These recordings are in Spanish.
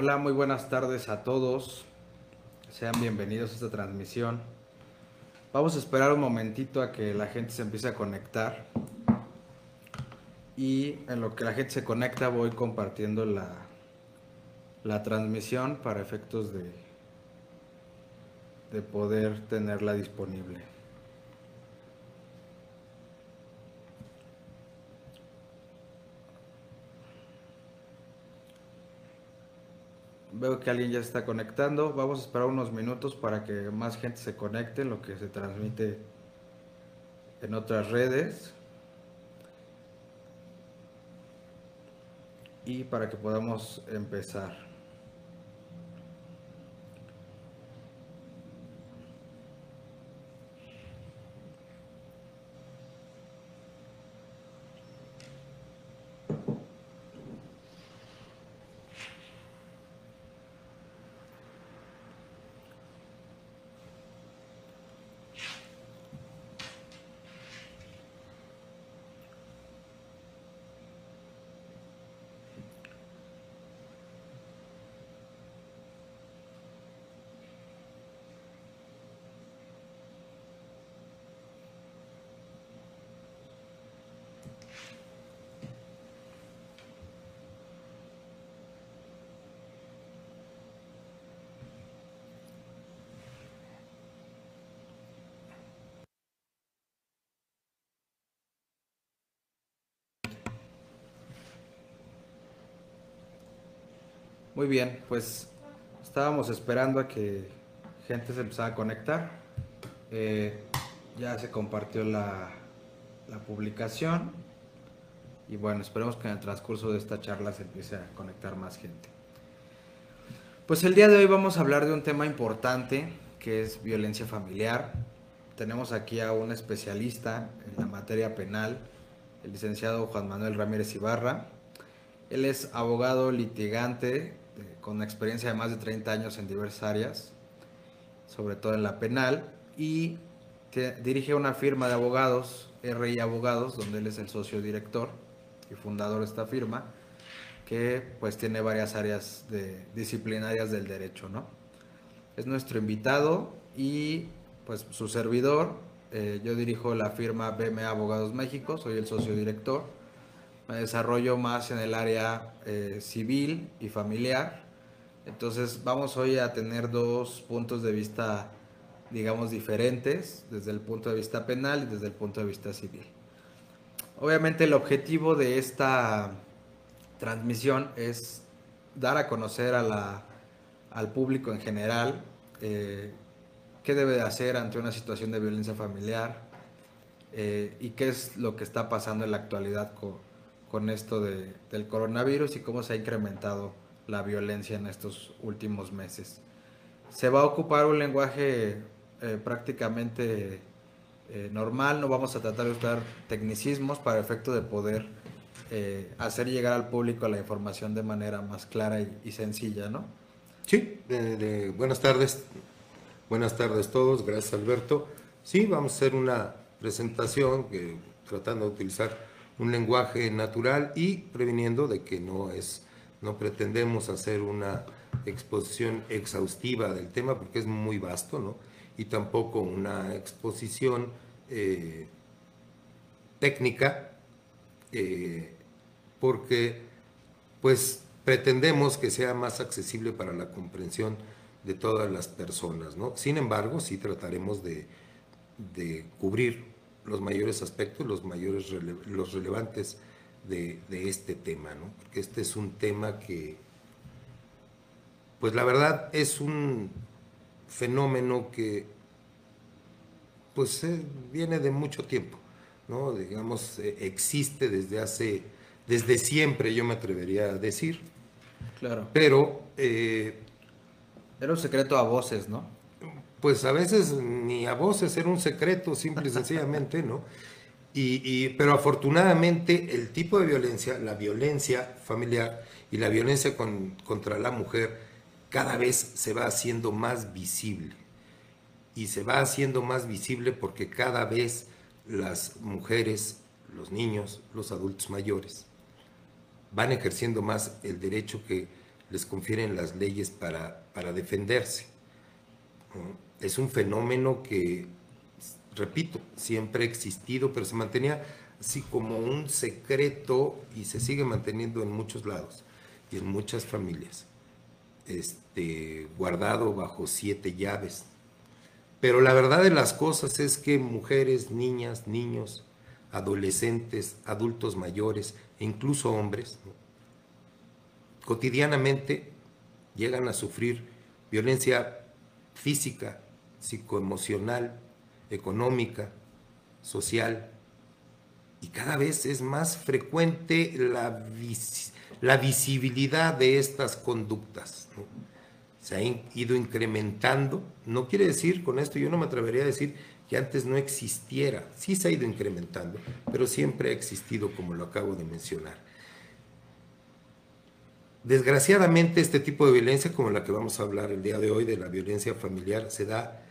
Hola, muy buenas tardes a todos. Sean bienvenidos a esta transmisión. Vamos a esperar un momentito a que la gente se empiece a conectar. Y en lo que la gente se conecta voy compartiendo la, la transmisión para efectos de, de poder tenerla disponible. Veo que alguien ya está conectando. Vamos a esperar unos minutos para que más gente se conecte, lo que se transmite en otras redes. Y para que podamos empezar. Muy bien, pues estábamos esperando a que gente se empezara a conectar. Eh, ya se compartió la, la publicación y bueno, esperemos que en el transcurso de esta charla se empiece a conectar más gente. Pues el día de hoy vamos a hablar de un tema importante que es violencia familiar. Tenemos aquí a un especialista en la materia penal, el licenciado Juan Manuel Ramírez Ibarra. Él es abogado litigante con experiencia de más de 30 años en diversas áreas, sobre todo en la penal, y dirige una firma de abogados, RI Abogados, donde él es el socio director y fundador de esta firma, que pues tiene varias áreas de, disciplinarias del derecho, ¿no? Es nuestro invitado y pues su servidor, eh, yo dirijo la firma BMA Abogados México, soy el socio director, me desarrollo más en el área eh, civil y familiar entonces vamos hoy a tener dos puntos de vista, digamos, diferentes, desde el punto de vista penal y desde el punto de vista civil. Obviamente el objetivo de esta transmisión es dar a conocer al público en general eh, qué debe de hacer ante una situación de violencia familiar eh, y qué es lo que está pasando en la actualidad con, esto del coronavirus y cómo se ha incrementado la violencia en estos últimos meses. Se va a ocupar un lenguaje eh, prácticamente eh, normal, no vamos a tratar de usar tecnicismos para efecto de poder eh, hacer llegar al público la información de manera más clara y, sencilla, ¿no? Sí, buenas tardes, buenas tardes todos, gracias Alberto. Sí, vamos a hacer una presentación que, tratando de utilizar un lenguaje natural y previniendo de que no es no pretendemos hacer una exposición exhaustiva del tema porque es muy vasto, ¿no? Y tampoco una exposición eh, técnica eh, porque pues pretendemos que sea más accesible para la comprensión de todas las personas, ¿no? Sin embargo, sí trataremos de, cubrir los mayores aspectos, los mayores los relevantes de, este tema, ¿no? Porque este es un tema que, pues la verdad es un fenómeno que, pues eh, viene de mucho tiempo, ¿no? Digamos, eh, existe desde hace, desde siempre, yo me atrevería a decir. Claro. Pero... Eh, era un secreto a voces, ¿no? Pues a veces ni a voces era un secreto, simple y sencillamente, ¿no? Y, pero afortunadamente el tipo de violencia, la violencia familiar y la violencia contra la mujer cada vez se va haciendo más visible. Y se va haciendo más visible porque cada vez las mujeres, los niños, los adultos mayores van ejerciendo más el derecho que les confieren las leyes para, para defenderse. Es un fenómeno que, repito, siempre ha existido, pero se mantenía así como un secreto y se sigue manteniendo en muchos lados y en muchas familias, este, guardado bajo siete llaves. Pero la verdad de las cosas es que mujeres, niñas, niños, adolescentes, adultos mayores e incluso hombres, cotidianamente llegan a sufrir violencia física, psicoemocional, económica, social, y cada vez es más frecuente la, la visibilidad de estas conductas. Se ha ido incrementando, no quiere decir con esto, yo no me atrevería a decir que antes no existiera, sí se ha ido incrementando, pero siempre ha existido como lo acabo de mencionar. Desgraciadamente este tipo de violencia, como la que vamos a hablar el día de hoy, de la violencia familiar, se da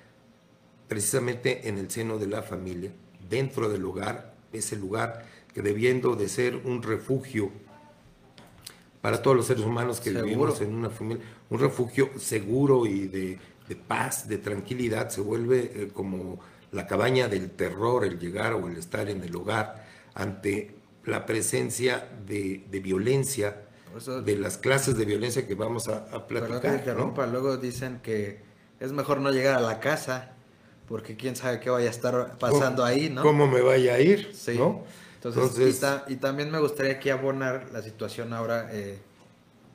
precisamente en el seno de la familia, dentro del hogar, ese lugar que debiendo de ser un refugio para todos los seres humanos que vivimos en una familia, un refugio seguro y de, paz, de tranquilidad, se vuelve eh, como la cabaña del terror, el llegar o el estar en el hogar ante la presencia de, violencia, de las clases de violencia que vamos a, a platicar. Que luego dicen que es mejor no llegar a la casa porque quién sabe qué vaya a estar pasando ahí, ¿no? ¿Cómo me vaya a ir? Sí. Entonces, y, también me gustaría aquí abonar la situación ahora eh,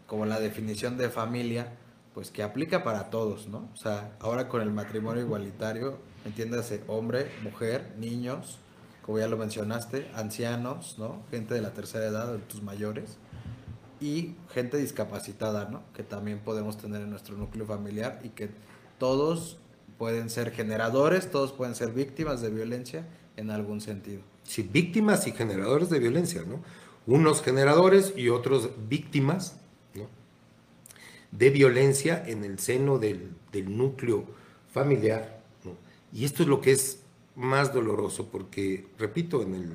como la definición de familia, pues que aplica para todos, ¿no? O sea, ahora con el matrimonio igualitario, entiéndase hombre, mujer, niños, como ya lo mencionaste, ancianos, ¿no? Gente de la tercera edad, adultos mayores y gente discapacitada, ¿no? Que también podemos tener en nuestro núcleo familiar y que todos pueden ser generadores, todos pueden ser víctimas de violencia en algún sentido. Sí, víctimas y generadores de violencia, ¿no? Unos generadores y otros víctimas ¿no? de violencia en el seno del, núcleo familiar. ¿no? Y esto es lo que es más doloroso, porque, repito, en el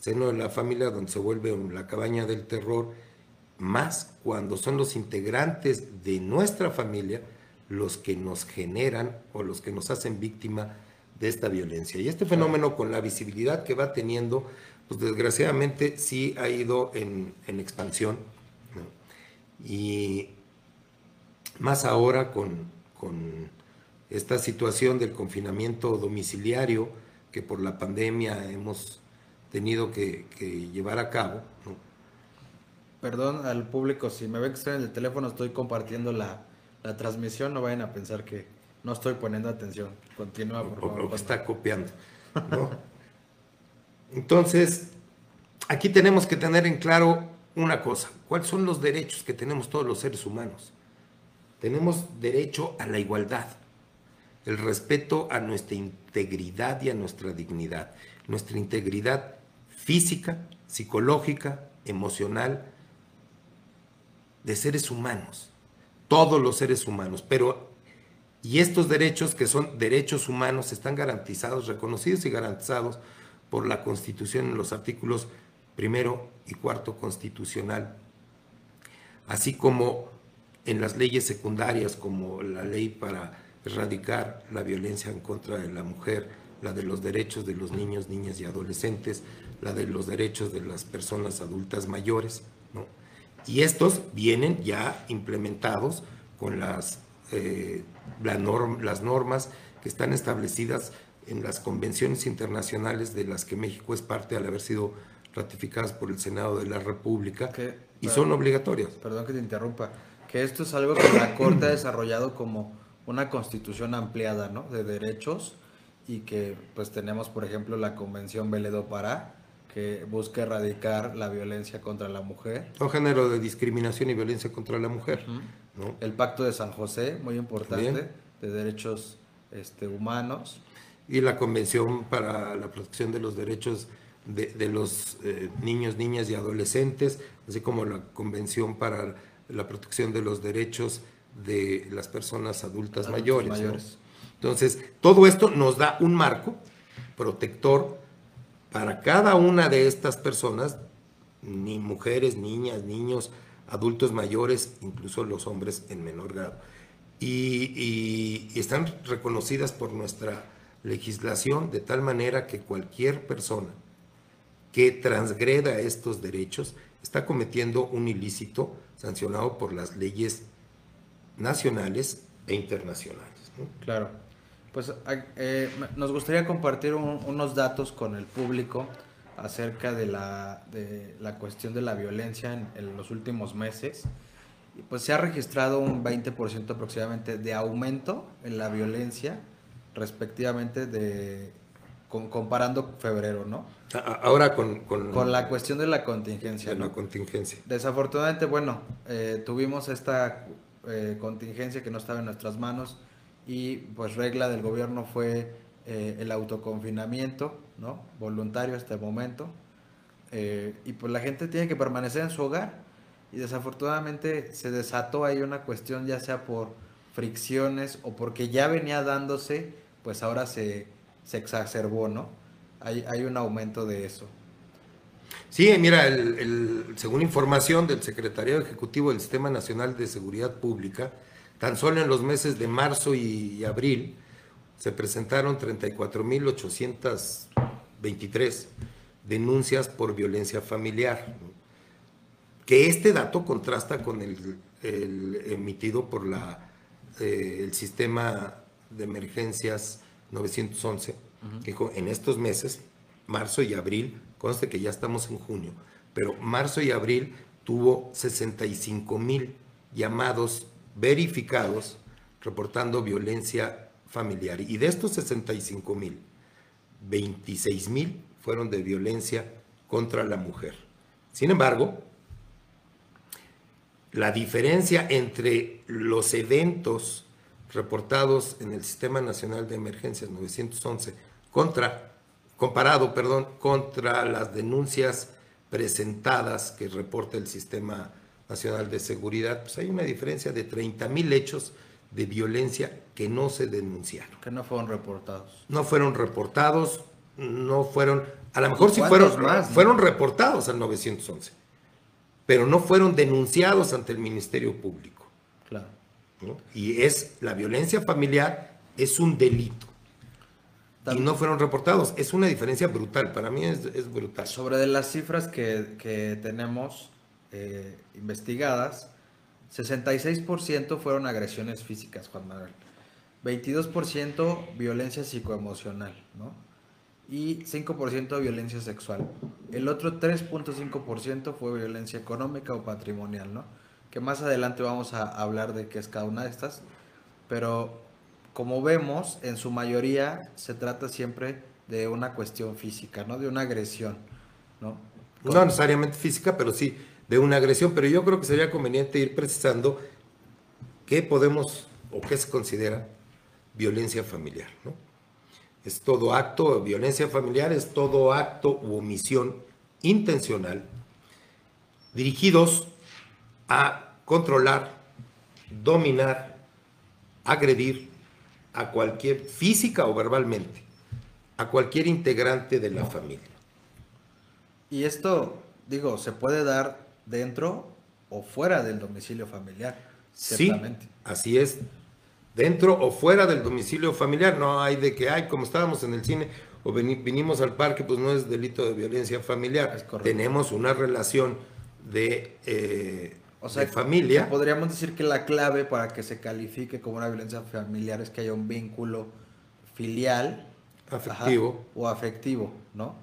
seno de la familia donde se vuelve la cabaña del terror, más cuando son los integrantes de nuestra familia los que nos generan o los que nos hacen víctima de esta violencia. Y este fenómeno con la visibilidad que va teniendo, pues desgraciadamente sí ha ido en, expansión. Y más ahora con, esta situación del confinamiento domiciliario que por la pandemia hemos tenido que, llevar a cabo. Perdón al público, si me ven que en el teléfono, estoy compartiendo la, la transmisión, no vayan a pensar que no estoy poniendo atención. Continúa, por favor. O, que está copiando. Entonces, aquí tenemos que tener en claro una cosa. ¿Cuáles son los derechos que tenemos todos los seres humanos? Tenemos derecho a la igualdad, el respeto a nuestra integridad y a nuestra dignidad. Nuestra integridad física, psicológica, emocional, de seres humanos todos los seres humanos, pero y estos derechos que son derechos humanos están garantizados, reconocidos y garantizados por la Constitución en los artículos primero y cuarto constitucional, así como en las leyes secundarias como la ley para erradicar la violencia en contra de la mujer, la de los derechos de los niños, niñas y adolescentes, la de los derechos de las personas adultas mayores, ¿no? Y estos vienen ya implementados con las, eh, las normas que están establecidas en las convenciones internacionales de las que México es parte al haber sido ratificadas por el Senado de la República y son obligatorias. Perdón que te interrumpa, que esto es algo que la Corte ha desarrollado como una constitución ampliada ¿no? de derechos y que pues tenemos por ejemplo la Convención Beledo Pará que busca erradicar la violencia contra la mujer. O género de discriminación y violencia contra la mujer. El Pacto de San José, muy importante, de derechos este, humanos. Y la Convención para la Protección de los Derechos de, los eh, Niños, Niñas y Adolescentes, así como la Convención para la Protección de los Derechos de las Personas Adultas, mayores. mayores. Entonces, todo esto nos da un marco protector para cada una de estas personas, ni mujeres, niñas, niños, adultos mayores, incluso los hombres en menor grado. Y, están reconocidas por nuestra legislación de tal manera que cualquier persona que transgreda estos derechos está cometiendo un ilícito sancionado por las leyes nacionales e internacionales. Claro. Pues eh, nos gustaría compartir unos datos con el público acerca de la, de la cuestión de la violencia en, los últimos meses. Pues se ha registrado un 20% aproximadamente de aumento en la violencia respectivamente de comparando febrero, ¿no? Ahora con, con, la cuestión de la contingencia. De la contingencia. Desafortunadamente, bueno, eh, tuvimos esta eh, contingencia que no estaba en nuestras manos y pues regla del gobierno fue eh, el autoconfinamiento, ¿no? Voluntario hasta el momento. y pues la gente tiene que permanecer en su hogar y desafortunadamente se desató ahí una cuestión ya sea por fricciones o porque ya venía dándose, pues ahora se se exacerbó, ¿no? Hay, hay un aumento de eso. Sí, mira, el, según información del Secretariado Ejecutivo del Sistema Nacional de Seguridad Pública, tan solo en los meses de marzo y, abril se presentaron 34.823 denuncias por violencia familiar, que este dato contrasta con el, emitido por la, eh, el sistema de emergencias 911, que en estos meses, marzo y abril, conste que ya estamos en junio, pero marzo y abril tuvo 65 mil llamados verificados reportando violencia familiar. Y de estos 65 mil, 26 mil fueron de violencia contra la mujer. Sin embargo, la diferencia entre los eventos reportados en el Sistema Nacional de Emergencias 911 contra, comparado, perdón, contra las denuncias presentadas que reporta el Sistema Nacional de Seguridad, pues hay una diferencia de 30 mil hechos de violencia que no se denunciaron. Que no fueron reportados. No fueron reportados, no fueron, a lo mejor sí fueron, más, fueron reportados al 911, pero no fueron denunciados ante el Ministerio Público. Claro. Y es la violencia familiar es un delito. Y no fueron reportados. Es una diferencia brutal. Para mí es, brutal. Sobre de las cifras que, tenemos eh, investigadas, 66% fueron agresiones físicas, Juan Manuel. 22% violencia psicoemocional, ¿no? Y 5% violencia sexual. El otro 3.5% fue violencia económica o patrimonial, ¿no? que más adelante vamos a hablar de qué es cada una de estas, pero como vemos, en su mayoría se trata siempre de una cuestión física, ¿no? De una agresión, ¿no? No necesariamente física, pero sí de una agresión, pero yo creo que sería conveniente ir precisando qué podemos o qué se considera violencia familiar, ¿no? Es todo acto, violencia familiar es todo acto u omisión intencional dirigidos a controlar, dominar, agredir a cualquier, física o verbalmente, a cualquier integrante de la familia. Y esto, digo, se puede dar dentro o fuera del domicilio familiar. Sí, así es. Dentro o fuera del domicilio familiar, no hay de que, ay, como estábamos en el cine o vinimos al parque, pues no es delito de violencia familiar. Tenemos una relación de eh, o sea, familia. Podríamos decir que la clave para que se califique como una violencia familiar es que haya un vínculo filial. Afectivo. o afectivo, ¿no?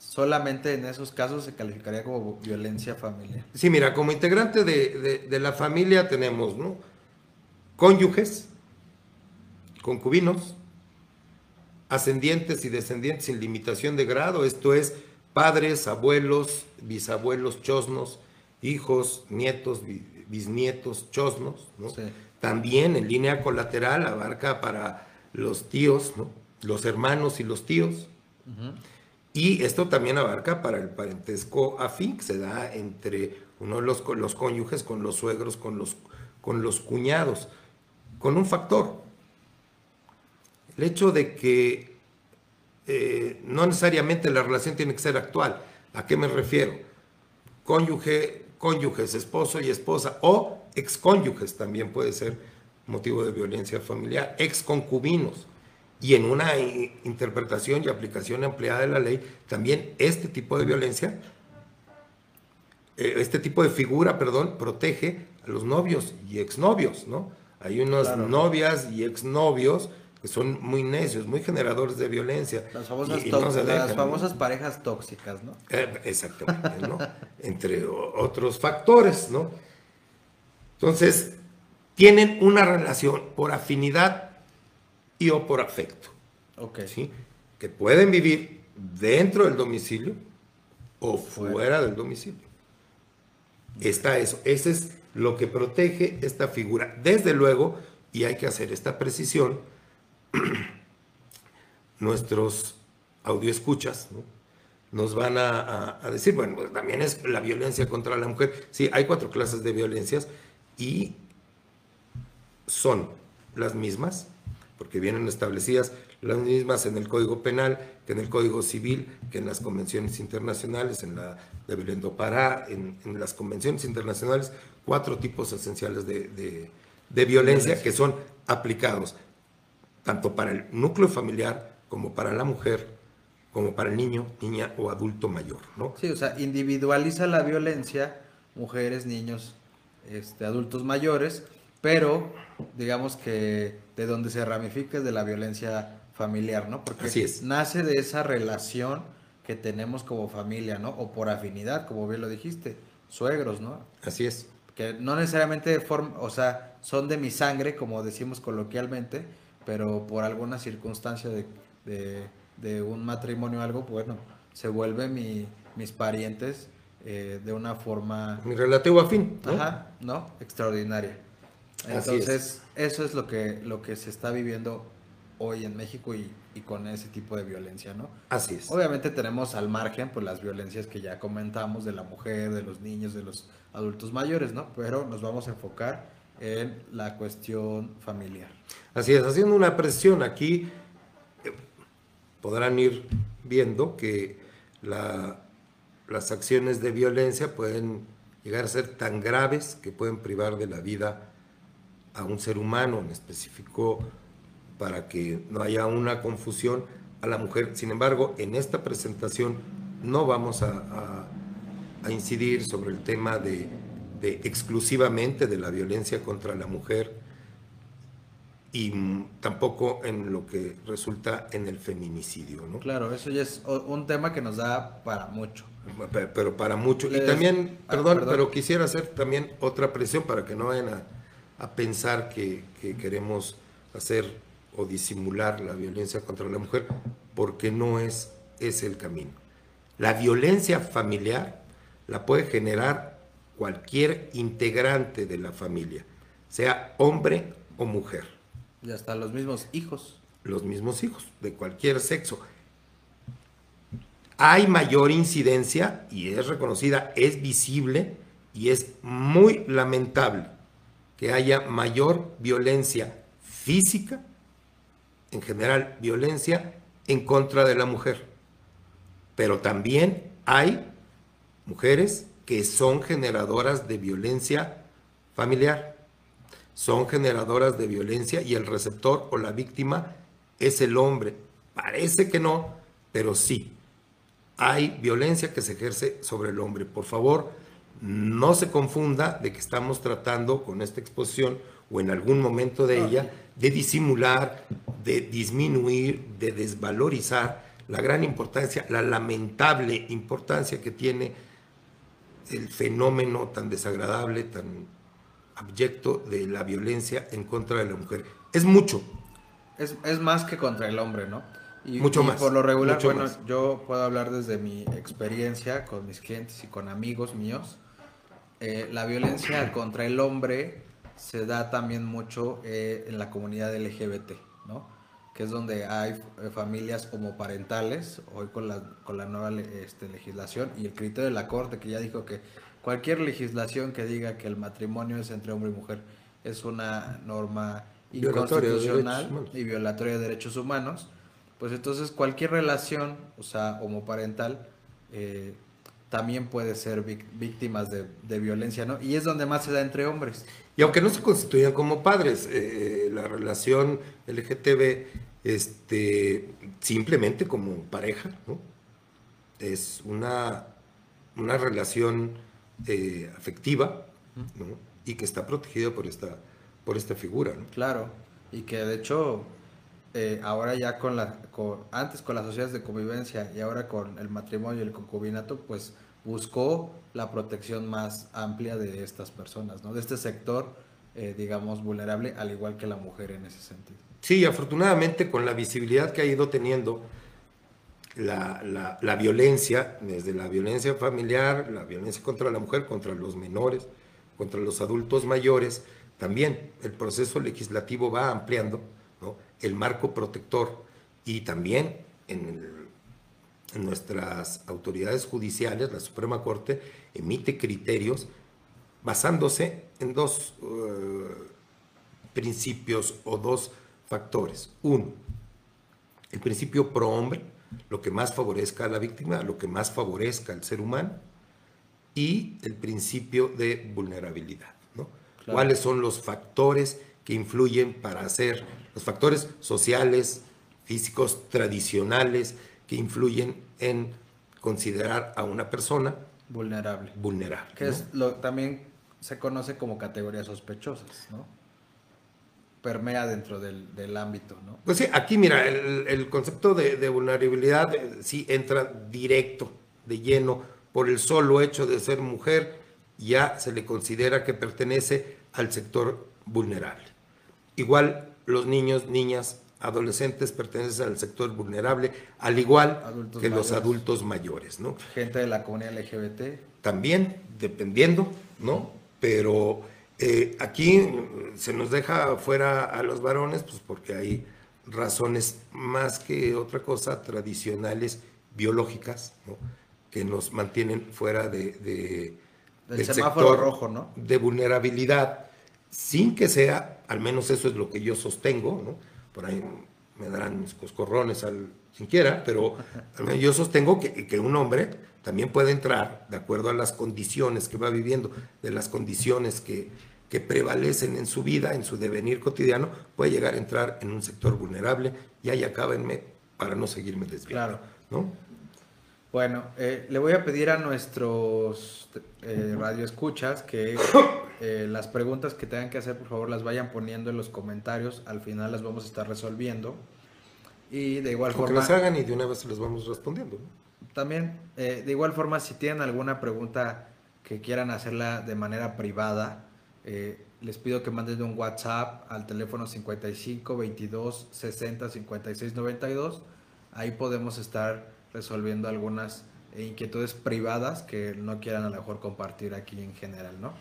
Solamente en esos casos se calificaría como violencia familiar. Sí, mira, como integrante de, de la familia tenemos, ¿no? Cónyuges, concubinos, ascendientes y descendientes sin limitación de grado, esto es padres, abuelos, bisabuelos, chosnos, hijos, nietos, bisnietos, chosnos, ¿no? También en línea colateral abarca para los tíos, ¿no? los hermanos y los tíos. Y esto también abarca para el parentesco afín que se da entre uno los, los cónyuges con los suegros, con los, con los cuñados, con un factor. El hecho de que eh, no necesariamente la relación tiene que ser actual. ¿A qué me refiero? Cónyuge cónyuges, esposo y esposa, o excónyuges también puede ser motivo de violencia familiar, exconcubinos. Y en una interpretación y aplicación ampliada de la ley, también este tipo de violencia, eh, este tipo de figura, perdón, protege a los novios y exnovios, ¿no? Hay unas novias y exnovios que son muy necios, muy generadores de violencia. Las famosas, parejas tóxicas, ¿no? Eh, exactamente, ¿no? Entre otros factores, ¿no? Entonces, tienen una relación por afinidad y o por afecto. Ok. ¿sí? Que pueden vivir dentro del domicilio o fuera, del domicilio. Está eso. Ese es lo que protege esta figura. Desde luego, y hay que hacer esta precisión, nuestros audioescuchas ¿no? nos van a, decir, bueno, pues también es la violencia contra la mujer. Sí, hay cuatro clases de violencias y son las mismas, porque vienen establecidas las mismas en el Código Penal, que en el Código Civil, que en las convenciones internacionales, en la de Belén Pará, en, las convenciones internacionales, cuatro tipos esenciales de, de violencia que son aplicados tanto para el núcleo familiar como para la mujer, como para el niño, niña o adulto mayor, ¿no? Sí, o sea, individualiza la violencia, mujeres, niños, este, adultos mayores, pero digamos que de donde se ramifica es de la violencia familiar, ¿no? Porque nace de esa relación que tenemos como familia, ¿no? O por afinidad, como bien lo dijiste, suegros, ¿no? Así es. Que no necesariamente form o sea, son de mi sangre, como decimos coloquialmente, pero por alguna circunstancia de, un matrimonio o algo, bueno, se vuelven mis parientes eh, de una forma... Mi relativo afín. ¿no? Ajá, ¿no? Extraordinaria. Entonces, eso es lo que, lo que se está viviendo hoy en México y, y, con ese tipo de violencia, ¿no? Así es. Obviamente tenemos al margen pues las violencias que ya comentamos de la mujer, de los niños, de los adultos mayores, ¿no? Pero nos vamos a enfocar en la cuestión familiar. Así es, haciendo una presión aquí, podrán ir viendo que las acciones de violencia pueden llegar a ser tan graves que pueden privar de la vida a un ser humano, en específico para que no haya una confusión a la mujer. Sin embargo, en esta presentación no vamos a incidir sobre el tema de de, exclusivamente de la violencia contra la mujer y tampoco en lo que resulta en el feminicidio. ¿no? Claro, eso ya es un tema que nos da para mucho. Pero, para mucho. y también, ah, perdón, pero quisiera hacer también otra presión para que no vayan a, pensar que, que, queremos hacer o disimular la violencia contra la mujer, porque no es ese el camino. La violencia familiar la puede generar cualquier integrante de la familia, sea hombre o mujer. Y hasta los mismos hijos. Los mismos hijos, de cualquier sexo. Hay mayor incidencia y es reconocida, es visible y es muy lamentable que haya mayor violencia física, en general violencia en contra de la mujer. Pero también hay mujeres que son generadoras de violencia familiar, son generadoras de violencia y el receptor o la víctima es el hombre. Parece que no, pero sí. Hay violencia que se ejerce sobre el hombre. Por favor, no se confunda de que estamos tratando con esta exposición o en algún momento de ella de disimular, de disminuir, de desvalorizar la gran importancia, la lamentable importancia que tiene el fenómeno tan desagradable, tan abyecto de la violencia en contra de la mujer. Es mucho. Es, más que contra el hombre, ¿no? Y, mucho más. Por lo regular, bueno, yo puedo hablar desde mi experiencia con mis clientes y con amigos míos. Eh, la violencia contra el hombre se da también mucho eh, en la comunidad LGBT, ¿no? que es donde hay eh, familias homoparentales, hoy con la, con la nueva este, legislación y el criterio de la Corte que ya dijo que cualquier legislación que diga que el matrimonio es entre hombre y mujer es una norma inconstitucional y violatoria de derechos humanos, pues entonces cualquier relación, o sea, homoparental, eh, también puede ser víctimas de, violencia, ¿no? Y es donde más se da entre hombres. Y aunque no se constituyan como padres, eh, la relación LGTB, este, simplemente como pareja, ¿no? Es una, una relación eh, afectiva, ¿no? Y que está protegida por esta, por esta figura, ¿no? Claro, y que de hecho eh, ahora ya con la, antes con las sociedades de convivencia y ahora con el matrimonio y el concubinato, pues buscó la protección más amplia de estas personas, ¿no? De este sector, eh, digamos, vulnerable, al igual que la mujer en ese sentido. Sí, afortunadamente con la visibilidad que ha ido teniendo la, la, violencia, desde la violencia familiar, la violencia contra la mujer, contra los menores, contra los adultos mayores, también el proceso legislativo va ampliando el marco protector y también en, nuestras autoridades judiciales, la Suprema Corte emite criterios basándose en dos eh, principios o dos factores. Uno, el principio pro hombre, lo que más favorezca a la víctima, lo que más favorezca al ser humano, y el principio de vulnerabilidad. ¿Cuáles son los factores que influyen para hacer los factores sociales, físicos, tradicionales, que influyen en considerar a una persona vulnerable. Vulnerable. Que es lo también se conoce como categorías sospechosas, ¿no? Permea dentro del, ámbito, ¿no? Pues sí, aquí mira, el, concepto de, vulnerabilidad eh, sí entra directo, de lleno, por el solo hecho de ser mujer, ya se le considera que pertenece al sector vulnerable. Igual los niños, niñas, adolescentes pertenecen al sector vulnerable, al igual que los adultos mayores, ¿no? Gente de la comunidad LGBT. También, dependiendo, ¿no? Pero eh, aquí se nos deja fuera a los varones, pues porque hay razones más que otra cosa tradicionales, biológicas, ¿no? que nos mantienen fuera de, del, semáforo rojo, ¿no? De vulnerabilidad sin que sea, al menos eso es lo que yo sostengo, ¿no? por ahí me darán mis coscorrones al quien quiera, pero yo sostengo que, que, un hombre también puede entrar, de acuerdo a las condiciones que va viviendo, de las condiciones que, que prevalecen en su vida, en su devenir cotidiano, puede llegar a entrar en un sector vulnerable y ahí acábenme para no seguirme desviando. Claro. ¿no? Bueno, eh, le voy a pedir a nuestros eh, radioescuchas que eh, las preguntas que tengan que hacer, por favor, las vayan poniendo en los comentarios. Al final las vamos a estar resolviendo. Y de igual forma. Que las hagan y de una vez les vamos respondiendo. También, eh, de igual forma, si tienen alguna pregunta que quieran hacerla de manera privada, les pido que manden un WhatsApp al teléfono 55 22 60 56 92. Ahí podemos estar resolviendo algunas inquietudes privadas que no quieran a lo mejor compartir aquí en general, ¿no?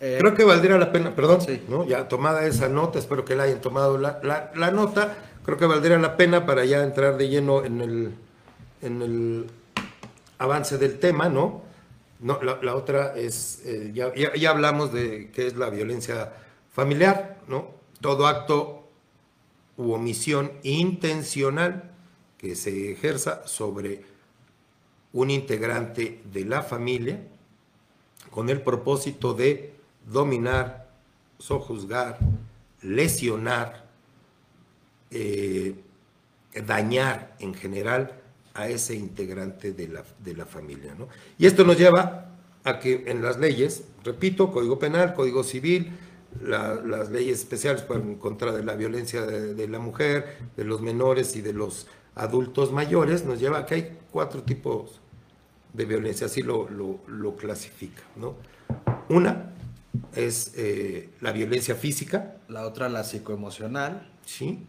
Eh, creo que valdría la pena, perdón, ¿no? ya tomada esa nota, espero que la hayan tomado la, la, nota, creo que valdría la pena para ya entrar de lleno en el, en el avance del tema, ¿no? no la, otra es, eh, ya, ya, hablamos de qué es la violencia familiar, ¿no? Todo acto u omisión intencional que se ejerza sobre un integrante de la familia con el propósito de dominar, sojuzgar, lesionar, eh, dañar en general a ese integrante de la, de la familia. ¿no? Y esto nos lleva a que en las leyes, repito, Código Penal, Código Civil, las leyes especiales en contra de la violencia de, la mujer, de los menores y de los adultos mayores, nos lleva a que hay cuatro tipos de violencia, así lo, lo, clasifica. ¿no? Una es eh, la violencia física. La otra la psicoemocional. Sí.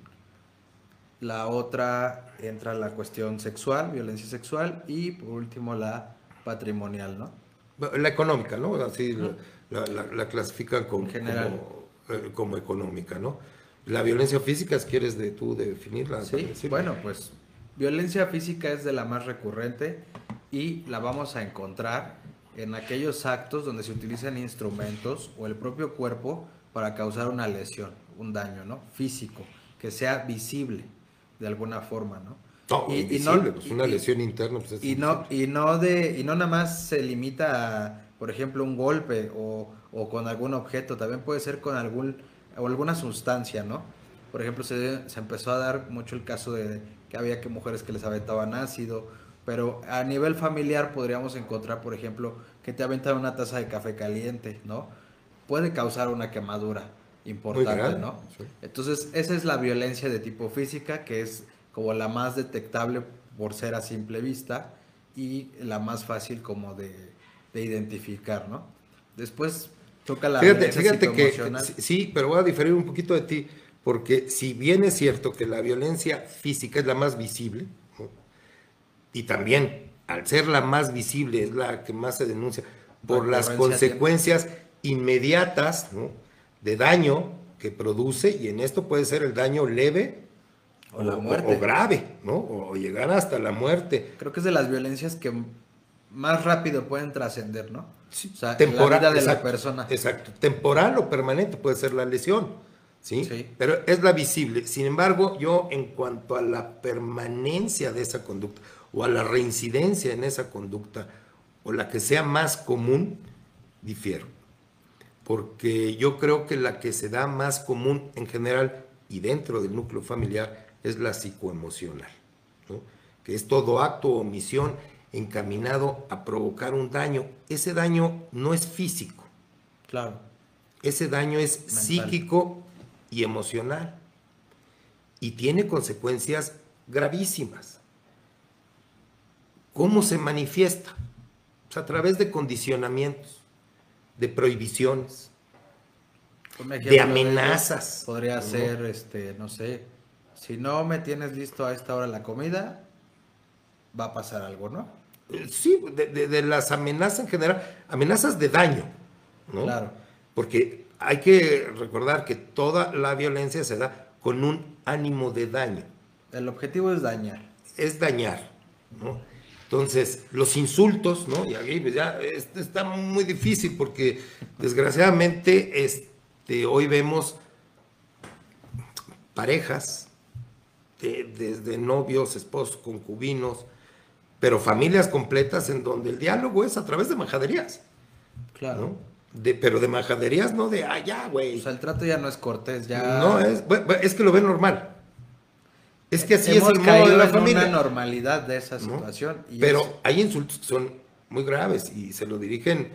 La otra entra la cuestión sexual, violencia sexual. Y por último la patrimonial, ¿no? La económica, ¿no? Así la, la, clasifican como, General. Eh, como, económica, ¿no? La violencia física, ¿quieres de tú definirla? Sí, bueno, pues violencia física es de la más recurrente y la vamos a encontrar en aquellos actos donde se utilizan instrumentos o el propio cuerpo para causar una lesión, un daño, ¿no? Físico, que sea visible de alguna forma, ¿no? No, Y- no- pues una y- lesión interna. Pues es Y no, y no de, y no nada más se limita a, por ejemplo, un golpe o, o con algún objeto, también puede ser con algún o alguna sustancia, ¿no? Por ejemplo, se, se empezó a dar mucho el caso de que había que mujeres que les aventaban ácido, pero a nivel familiar podríamos encontrar, por ejemplo, que te aventan una taza de café caliente, ¿no? Puede causar una quemadura importante, ¿no? sí. Entonces, esa es la violencia de tipo física, que es como la más detectable por ser a simple vista y la más fácil como de, de identificar, ¿no? Después toca la Fíjate, fíjate que sí, pero voy a diferir un poquito de ti, porque si bien es cierto que la violencia física es la más visible, ¿no? y también al ser la más visible es la que más se denuncia por las consecuencias inmediatas ¿no? de daño que produce, y en esto puede ser el daño leve O la muerte. o grave, ¿no? o llegar hasta la muerte. Creo que es de las violencias que más rápido pueden trascender, ¿no? Sí, o sea, temporal, la vida de exacto, la persona. Exacto, temporal o permanente puede ser la lesión, ¿sí? Sí. Pero es la visible. Sin embargo, yo en cuanto a la permanencia de esa conducta o a la reincidencia en esa conducta o la que sea más común, difiero. Porque yo creo que la que se da más común en general y dentro del núcleo familiar es la psicoemocional, ¿no? que es todo acto o omisión encaminado a provocar un daño. Ese daño no es físico, Claro. ese daño es Mental. psíquico y emocional y tiene consecuencias gravísimas. ¿Cómo se manifiesta? Pues a través de condicionamientos, de prohibiciones, de amenazas. Podría ¿no? ser, este, no sé, si no me tienes listo a esta hora la comida, va a pasar algo, ¿no? Eh, Sí, de, de- de las amenazas en general, amenazas de daño, ¿no? Claro. Porque hay que recordar que toda la violencia se da con un ánimo de daño. El objetivo es dañar. es dañar, ¿no? Entonces, los insultos, ¿no? Y aquí pues ya este está muy difícil porque desgraciadamente este, hoy vemos parejas, de- desde novios, esposos, concubinos, pero familias completas en donde el diálogo es a través de majaderías, Claro. ¿no? De, pero de majaderías, no de, ah, ya, güey. O sea, el trato ya no es cortés, ya. No, es, bueno, es que lo ven normal. Es que así Hemos es el modo de la en familia. una normalidad de esa ¿no? situación. y Pero es- hay insultos que son muy graves y se lo dirigen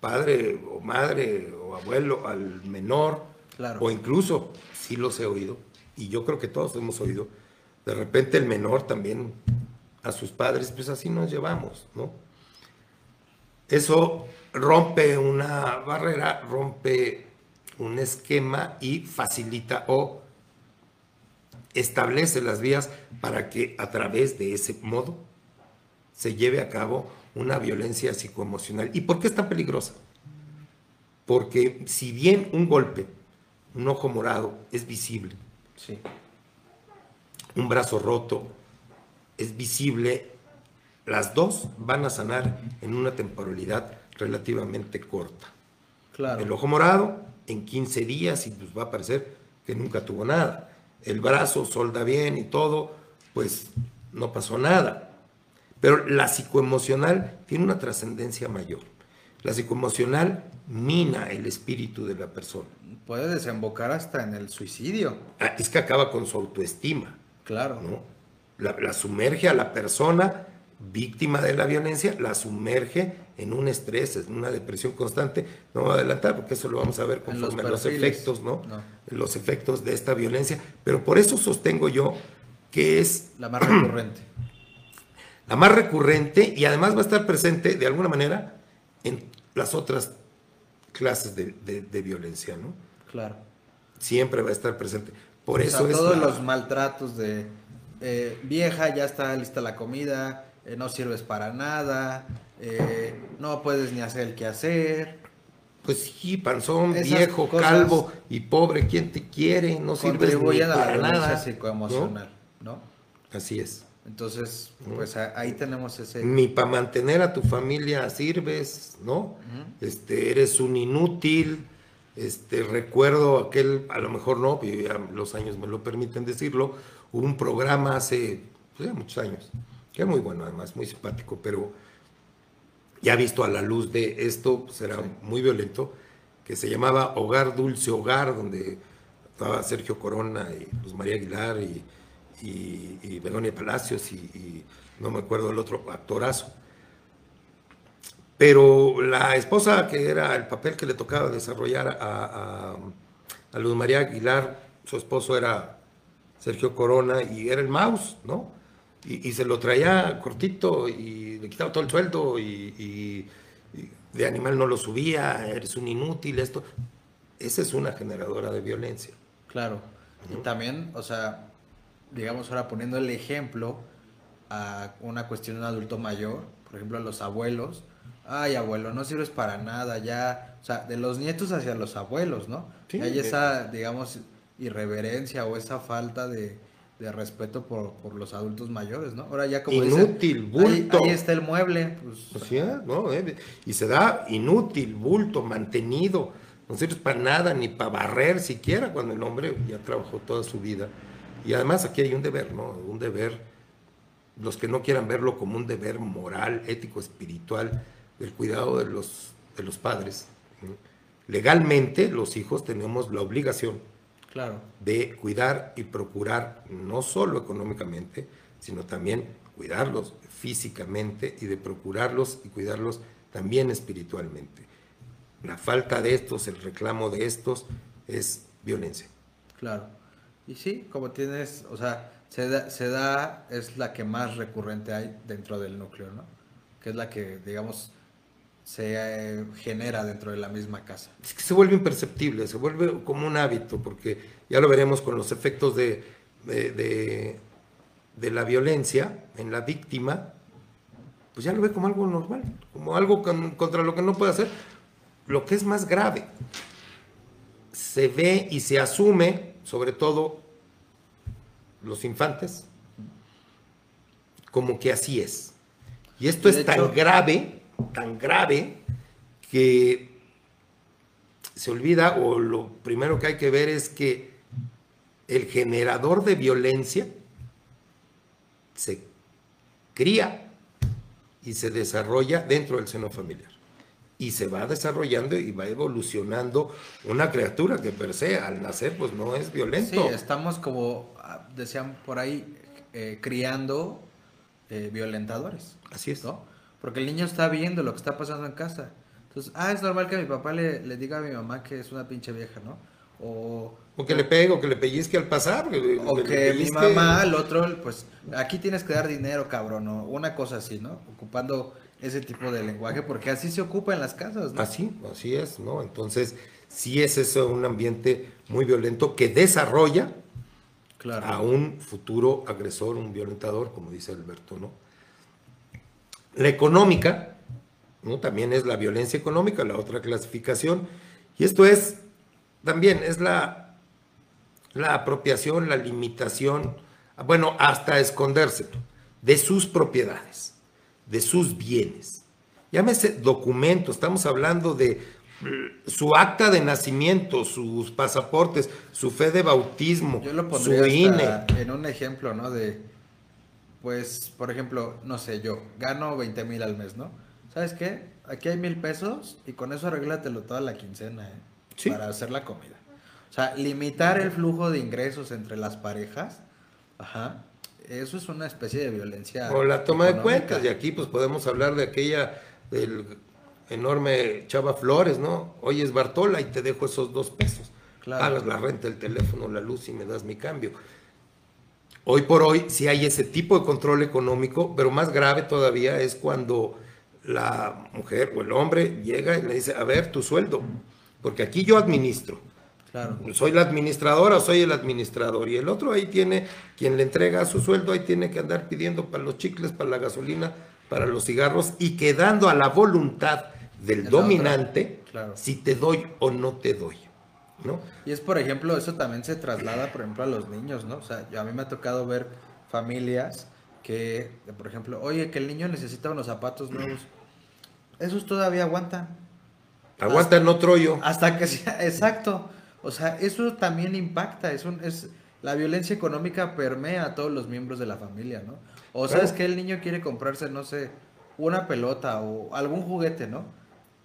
padre o madre o abuelo al menor Claro. o incluso, sí los he oído, y yo creo que todos hemos oído, de repente el menor también a sus padres, pues así nos llevamos, ¿no? Eso rompe una barrera, rompe un esquema y facilita o establece las vías para que a través de ese modo se lleve a cabo una violencia psicoemocional. ¿Y por qué es tan peligrosa? Porque si bien un golpe, un ojo morado es visible, Sí. un brazo roto es visible, las dos van a sanar en una temporalidad relativamente corta. Claro. El ojo morado en 15 días y pues va a parecer que nunca tuvo nada. El brazo solda bien y todo, pues no pasó nada. Pero la psicoemocional tiene una trascendencia mayor. La psicoemocional mina el espíritu de la persona. Puede desembocar hasta en el suicidio. Ah, Es que acaba con su autoestima. Claro. ¿no? La, la sumerge a la persona víctima de la violencia, la sumerge en un estrés, en una depresión constante. No voy a adelantar porque eso lo vamos a ver En los conforme a los efectos, ¿no? No. Los efectos de esta violencia. Pero por eso sostengo yo que es La más recurrente. la más recurrente y además va a estar presente de alguna manera en las otras clases de, de- de violencia, ¿no? Claro. Siempre va a estar presente. Por O eso sea, es todos la- los maltratos de eh, vieja, ya está lista la comida, eh, no sirves para nada, eh, no puedes ni hacer el quehacer. Pues sí, panzón, Esas viejo, calvo y pobre, ¿quién te quiere? No sirves ni a la para nada. psicoemocional, ¿no? ¿no? Así es. Entonces, pues ahí tenemos ese... Ni para mantener a tu familia sirves, ¿no? Este, eres un inútil. Este, recuerdo aquel, a lo mejor no, los años me lo permiten decirlo, hubo un programa hace pues ya muchos años, que es muy bueno además, muy simpático, pero ya visto a la luz de esto, pues era muy violento, que se llamaba Hogar Dulce Hogar, donde estaba Sergio Corona y Luz María Aguilar y, y, Begonia Palacios y, no me acuerdo el otro actorazo. Pero la esposa, que era el papel que le tocaba desarrollar a, a Luz María Aguilar, su esposo era Sergio Corona y era el mouse, ¿no? Y, se lo traía cortito y le quitaba todo el sueldo y, de animal no lo subía, eres un inútil, esto. Esa es una generadora de violencia. Claro. Y también, o sea, digamos ahora poniendo el ejemplo a una cuestión de un adulto mayor, por ejemplo a los abuelos, ay abuelo, no sirves para nada, ya, o sea, de los nietos hacia los abuelos, ¿no? Sí, hay esa, digamos, irreverencia o esa falta de, respeto por, los adultos mayores, ¿no? Ahora ya como inútil, bulto. Ahí, está el mueble. Pues, pues ¿no? Eh, y se da inútil, bulto, mantenido. No sirve para nada, ni para barrer siquiera, cuando el hombre ya trabajó toda su vida. Y además aquí hay un deber, ¿no? Un deber, los que no quieran verlo como un deber moral, ético, espiritual, del cuidado de los, de los padres. Legalmente los hijos tenemos la obligación Claro. De cuidar y procurar, no solo económicamente, sino también cuidarlos físicamente y de procurarlos y cuidarlos también espiritualmente. La falta de estos, el reclamo de estos es violencia. Claro. Y sí, como tienes, o sea, se da, se da, es la que más recurrente hay dentro del núcleo, ¿no? Que es la que, digamos, se eh, genera dentro de la misma casa. Es que se vuelve imperceptible, se vuelve como un hábito, porque ya lo veremos con los efectos de, de, la violencia en la víctima, pues ya lo ve como algo normal, como algo contra lo que no puede hacer. Lo que es más grave, se ve y se asume, sobre todo los infantes, como que así es. Y esto es tan grave tan grave que se olvida o lo primero que hay que ver es que el generador de violencia se cría y se desarrolla dentro del seno familiar. Y se va desarrollando y va evolucionando una criatura que per se al nacer pues no es violento. Sí, estamos como ah, decían por ahí eh, criando eh, violentadores. Así es. ¿no? Porque el niño está viendo lo que está pasando en casa. Entonces, ah, es normal que mi papá le, diga a mi mamá que es una pinche vieja, ¿no? O, o que le pegue, o que le pellizque al pasar. O que mi mamá al otro, pues, aquí tienes que dar dinero, cabrón, o una cosa así, ¿no? Ocupando ese tipo de lenguaje, porque así se ocupa en las casas, ¿no? Así, así es, ¿no? Entonces, sí es eso un ambiente muy violento que desarrolla a un futuro agresor, un violentador, como dice Alberto, ¿no? La económica, ¿no? también es la violencia económica, la otra clasificación. Y esto es, también es la, la apropiación, la limitación, bueno, hasta esconderse de sus propiedades, de sus bienes. Llámese documento, estamos hablando de su acta de nacimiento, sus pasaportes, su fe de bautismo, Yo lo su INE. En un ejemplo, ¿no? De pues, por ejemplo, no sé, yo gano 20 mil al mes, ¿no? ¿Sabes qué? Aquí hay mil pesos y con eso arréglatelo toda la quincena, ¿eh? Para hacer la comida. O sea, limitar el flujo de ingresos entre las parejas, ajá, eso es una especie de violencia. O la toma de cuentas, y aquí pues podemos hablar de aquella, del enorme Chava Flores, ¿no? Oye, es Bartola y te dejo esos dos pesos. Claro. Hagas la renta, el teléfono, la luz y me das mi cambio. Hoy por hoy sí hay ese tipo de control económico, pero más grave todavía es cuando la mujer o el hombre llega y le dice, a ver, tu sueldo, porque aquí yo administro. Claro. Soy la administradora o soy el administrador. Y el otro ahí tiene, quien le entrega su sueldo, ahí tiene que andar pidiendo para los chicles, para la gasolina, para los cigarros y quedando a la voluntad del dominante si te doy o no te doy. Y es, por ejemplo, eso también se traslada, por ejemplo, a los niños, ¿no? O sea, a mí me ha tocado ver familias que, por ejemplo, oye, que el niño necesita unos zapatos nuevos. Esos todavía aguantan. Aguantan otro yo. Hasta que sea, exacto. O sea, eso también impacta, es, un, es, la violencia económica permea a todos los miembros de la familia, ¿no? O sabes que el niño quiere comprarse, no sé, una pelota o algún juguete, ¿no?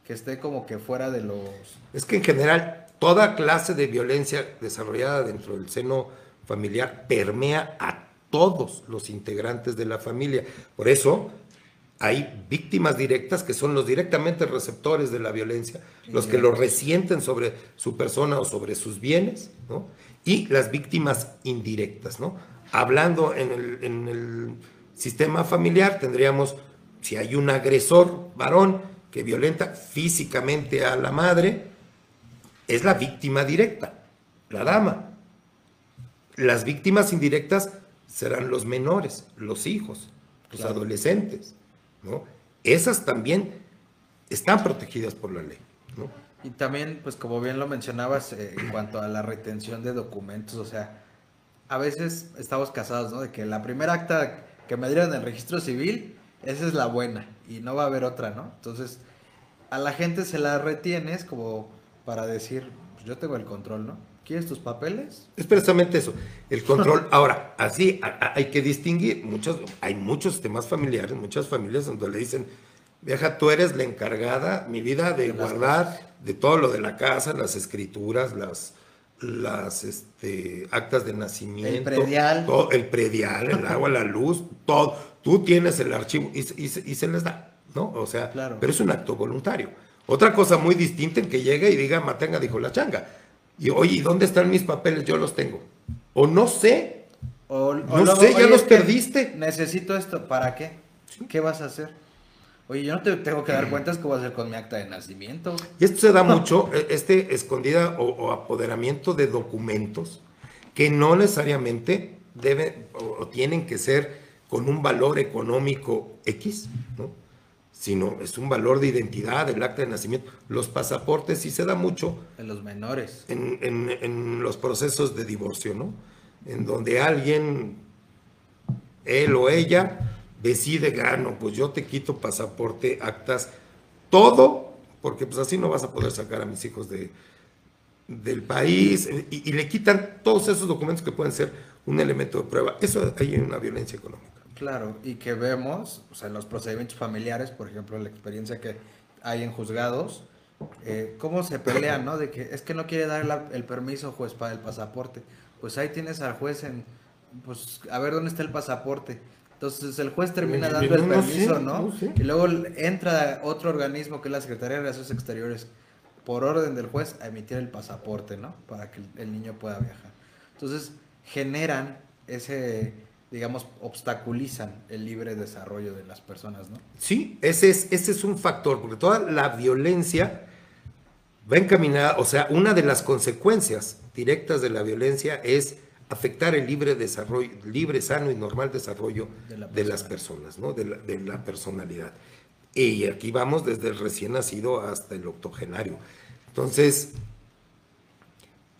Que esté como que fuera de los... Es que en general toda clase de violencia desarrollada dentro del seno familiar permea a todos los integrantes de la familia. Por eso hay víctimas directas que son los directamente receptores de la violencia, los que lo resienten sobre su persona o sobre sus bienes, ¿no? Y las víctimas indirectas, ¿no? Hablando en el, en el sistema familiar, tendríamos, si hay un agresor varón que violenta físicamente a la madre, es la víctima directa, la dama. Las víctimas indirectas serán los menores, los hijos, los adolescentes. ¿no? Esas también están protegidas por la ley. ¿no? Y también, pues como bien lo mencionabas, eh, en cuanto a la retención de documentos, o sea, a veces estamos casados, ¿no? De que la primera acta que me dieron en el registro civil, esa es la buena y no va a haber otra, ¿no? Entonces, a la gente se la retienes como para decir, pues yo tengo el control, ¿no? ¿Quieres tus papeles? Es precisamente eso, el control. Ahora, así hay que distinguir, muchos, hay muchos sistemas familiares, muchas familias donde le dicen, vieja, tú eres la encargada, mi vida, de, guardar de todo lo de la casa, las escrituras, las, las este, actas de nacimiento. El predial. Todo, el predial, el agua, la luz, todo. Tú tienes el archivo y, y, y se les da, ¿no? O sea, claro. pero es un acto voluntario. Otra cosa muy distinta en que llegue y diga, Matenga dijo la changa. Y oye, ¿y dónde están mis papeles? Yo los tengo. O no sé. O, no sé, ya los perdiste. Necesito esto. ¿Para qué? ¿Qué vas a hacer? Oye, yo no te tengo que dar cuentas qué voy a hacer con mi acta de nacimiento. Y esto se da mucho, e, este escondida o, o, apoderamiento de documentos que no necesariamente deben o, o tienen que ser con un valor económico X, ¿no? Sino es un valor de identidad, el acta de nacimiento, los pasaportes, y se da mucho. En los menores. En, en, en, los procesos de divorcio, ¿no? En donde alguien, él o ella, decide, gano, pues yo te quito pasaporte, actas, todo, porque pues así no vas a poder sacar a mis hijos de, del país, y, y le quitan todos esos documentos que pueden ser un elemento de prueba. Eso hay una violencia económica. Claro, y que vemos, o sea, en los procedimientos familiares, por ejemplo, la experiencia que hay en juzgados, eh, cómo se pelean, ¿no? De que es que no quiere dar la, el permiso, juez, para el pasaporte. Pues ahí tienes al juez en, pues, a ver dónde está el pasaporte. Entonces el juez termina dando el permiso, ¿no? Y luego entra otro organismo que es la Secretaría de Relaciones Exteriores, por orden del juez, a emitir el pasaporte, ¿no? Para que el niño pueda viajar. Entonces generan ese digamos, obstaculizan el libre desarrollo de las personas, ¿no? Sí, ese es, ese es un factor, porque toda la violencia va encaminada, o sea, una de las consecuencias directas de la violencia es afectar el libre desarrollo, libre, sano y normal desarrollo de, la de las personas, ¿no? De la, de la, personalidad. Y aquí vamos desde el recién nacido hasta el octogenario. Entonces,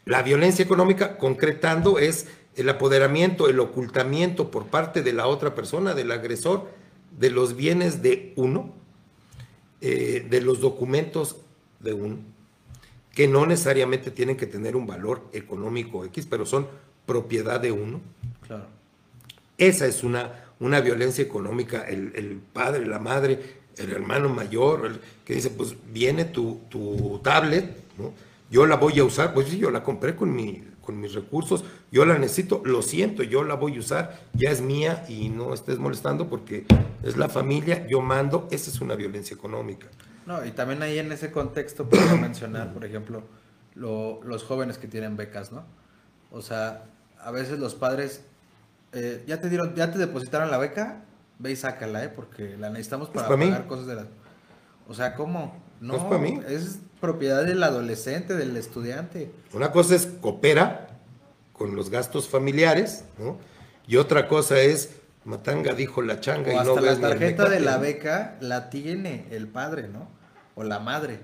la violencia económica, concretando, es el apoderamiento, el ocultamiento por parte de la otra persona, del agresor, de los bienes de uno, eh, de los documentos de uno, que no necesariamente tienen que tener un valor económico X, pero son propiedad de uno. Claro. Esa es una, una violencia económica, el, el, padre, la madre, el hermano mayor, el, que dice, pues viene tu, tu tablet, ¿no? yo la voy a usar, pues sí, yo la compré con mi con mis recursos, yo la necesito, lo siento, yo la voy a usar, ya es mía y no estés molestando porque es la familia, yo mando, esa es una violencia económica. No, y también ahí en ese contexto puedo mencionar, por ejemplo, lo, los jóvenes que tienen becas, ¿no? O sea, a veces los padres, eh, ya te dieron, ya te depositaron la beca, ve y sácala, ¿eh? Porque la necesitamos para, para pagar mí? cosas de la... O sea, ¿cómo? No, es para mí. Es propiedad del adolescente, del estudiante. Una cosa es coopera con los gastos familiares, ¿no? Y otra cosa es Matanga dijo la changa o y hasta no la tarjeta de la beca la tiene el padre, ¿no? O la madre.